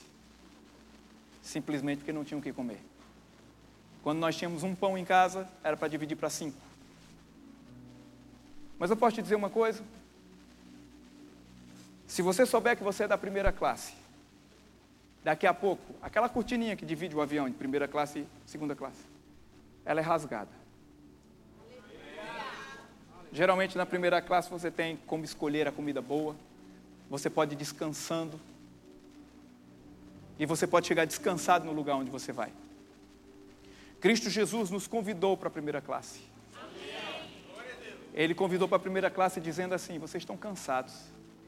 Simplesmente porque não tinha o que comer. Quando nós tínhamos um pão em casa, era para dividir para cinco. Mas eu posso te dizer uma coisa? Se você souber que você é da primeira classe, Daqui a pouco, aquela cortininha que divide o avião de primeira classe e segunda classe, ela é rasgada. Geralmente na primeira classe você tem como escolher a comida boa, você pode ir descansando, e você pode chegar descansado no lugar onde você vai. Cristo Jesus nos convidou para a primeira classe. Ele convidou para a primeira classe dizendo assim: Vocês estão cansados.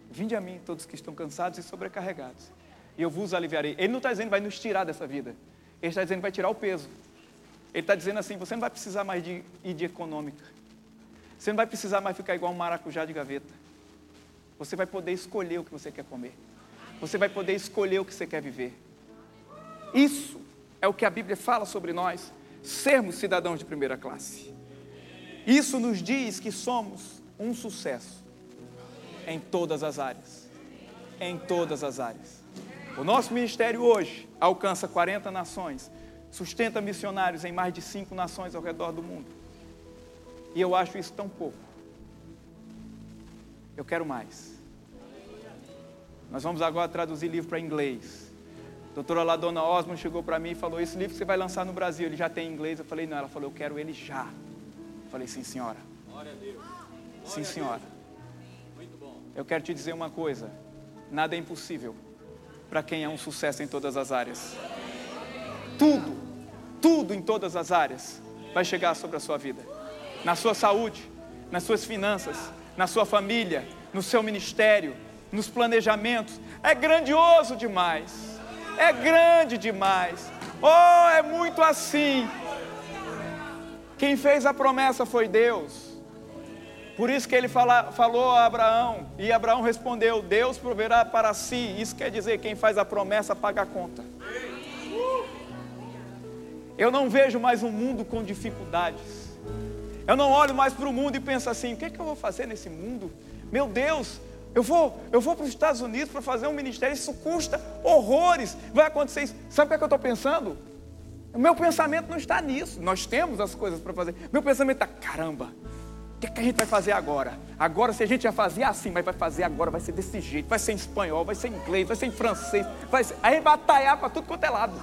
Vinde a mim, todos que estão cansados e sobrecarregados e eu vos aliviarei. Ele não está dizendo vai nos tirar dessa vida. Ele está dizendo vai tirar o peso. Ele está dizendo assim: você não vai precisar mais de ir de econômica. Você não vai precisar mais ficar igual um maracujá de gaveta. Você vai poder escolher o que você quer comer. Você vai poder escolher o que você quer viver. Isso é o que a Bíblia fala sobre nós, sermos cidadãos de primeira classe. Isso nos diz que somos um sucesso em todas as áreas. Em todas as áreas. O nosso ministério hoje alcança 40 nações, sustenta missionários em mais de cinco nações ao redor do mundo. E eu acho isso tão pouco. Eu quero mais. Nós vamos agora traduzir livro para inglês. A doutora Ladona Osmond chegou para mim e falou: Esse livro que você vai lançar no Brasil, ele já tem em inglês? Eu falei: Não. Ela falou: Eu quero ele já. Eu falei: Sim, senhora. Glória a Deus. Sim, senhora. Muito bom. Eu quero te dizer uma coisa: nada é impossível para quem é um sucesso em todas as áreas. Tudo, tudo em todas as áreas vai chegar sobre a sua vida. Na sua saúde, nas suas finanças, na sua família, no seu ministério, nos planejamentos. É grandioso demais. É grande demais. Oh, é muito assim. Quem fez a promessa foi Deus. Por isso que ele fala, falou a Abraão, e Abraão respondeu: Deus proverá para si. Isso quer dizer: quem faz a promessa paga a conta. Eu não vejo mais um mundo com dificuldades. Eu não olho mais para o mundo e penso assim: o que, é que eu vou fazer nesse mundo? Meu Deus, eu vou, eu vou para os Estados Unidos para fazer um ministério, isso custa horrores, vai acontecer isso. Sabe o que, é que eu estou pensando? O meu pensamento não está nisso. Nós temos as coisas para fazer. Meu pensamento está: caramba, o que, que a gente vai fazer agora? Agora, se a gente já fazia assim, mas vai fazer agora, vai ser desse jeito, vai ser em espanhol, vai ser em inglês, vai ser em francês, vai ser... aí batalhar para tudo quanto é lado.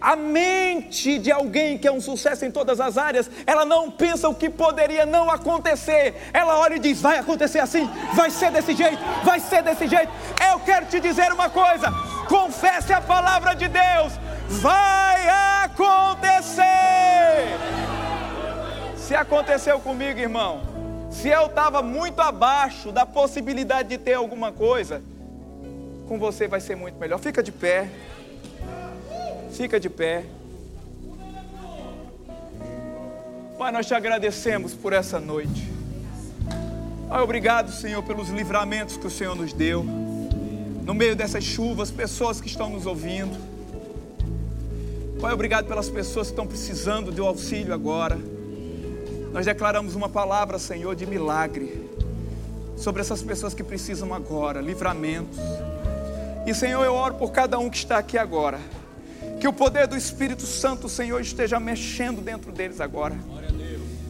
A mente de alguém que é um sucesso em todas as áreas, ela não pensa o que poderia não acontecer. Ela olha e diz: vai acontecer assim, vai ser desse jeito, vai ser desse jeito. Eu quero te dizer uma coisa: confesse a palavra de Deus, vai acontecer. Se aconteceu comigo, irmão, se eu estava muito abaixo da possibilidade de ter alguma coisa, com você vai ser muito melhor. Fica de pé. Fica de pé. Pai, nós te agradecemos por essa noite. Pai, obrigado, Senhor, pelos livramentos que o Senhor nos deu. No meio dessas chuvas, pessoas que estão nos ouvindo. Pai, obrigado pelas pessoas que estão precisando do auxílio agora. Nós declaramos uma palavra, Senhor, de milagre sobre essas pessoas que precisam agora, livramentos. E, Senhor, eu oro por cada um que está aqui agora. Que o poder do Espírito Santo, Senhor, esteja mexendo dentro deles agora.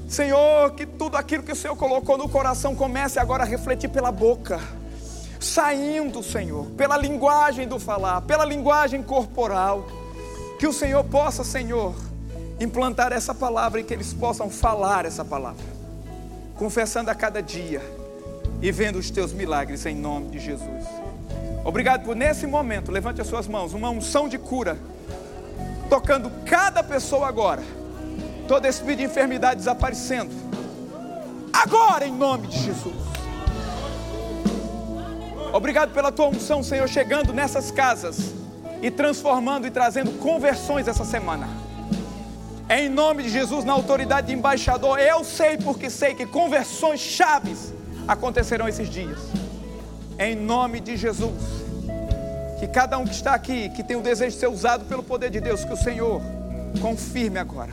Senhor, que tudo aquilo que o Senhor colocou no coração comece agora a refletir pela boca, saindo, Senhor, pela linguagem do falar, pela linguagem corporal. Que o Senhor possa, Senhor, implantar essa palavra e que eles possam falar essa palavra, confessando a cada dia e vendo os teus milagres em nome de Jesus. Obrigado por nesse momento, levante as suas mãos, uma unção de cura, tocando cada pessoa agora, todo esse espírito de enfermidade desaparecendo, agora em nome de Jesus. Obrigado pela tua unção, Senhor, chegando nessas casas e transformando e trazendo conversões essa semana. Em nome de Jesus, na autoridade de embaixador, eu sei porque sei que conversões chaves acontecerão esses dias. Em nome de Jesus. Que cada um que está aqui, que tem o desejo de ser usado pelo poder de Deus, que o Senhor confirme agora.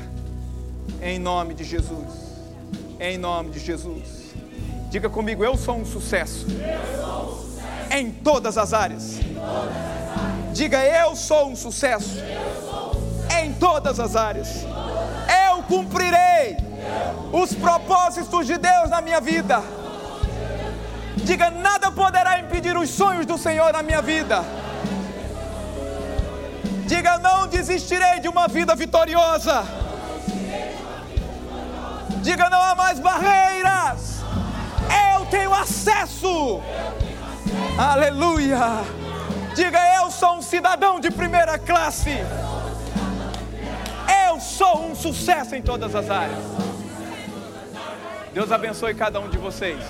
Em nome de Jesus. Em nome de Jesus. Diga comigo, eu sou um sucesso. Sou um sucesso. Em, todas as áreas. em todas as áreas. Diga, eu sou um sucesso. Sou um sucesso. Em todas as áreas cumprirei os propósitos de Deus na minha vida. Diga: nada poderá impedir os sonhos do Senhor na minha vida. Diga: não desistirei de uma vida vitoriosa. Diga: não há mais barreiras. Eu tenho acesso. Aleluia. Diga: eu sou um cidadão de primeira classe. Sou um sucesso em todas as áreas. Deus abençoe cada um de vocês.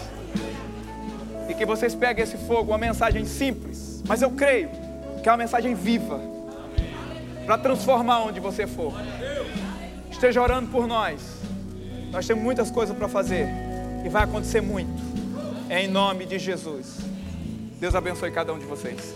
E que vocês peguem esse fogo, uma mensagem simples, mas eu creio que é uma mensagem viva para transformar onde você for. Esteja orando por nós. Nós temos muitas coisas para fazer e vai acontecer muito. É em nome de Jesus. Deus abençoe cada um de vocês.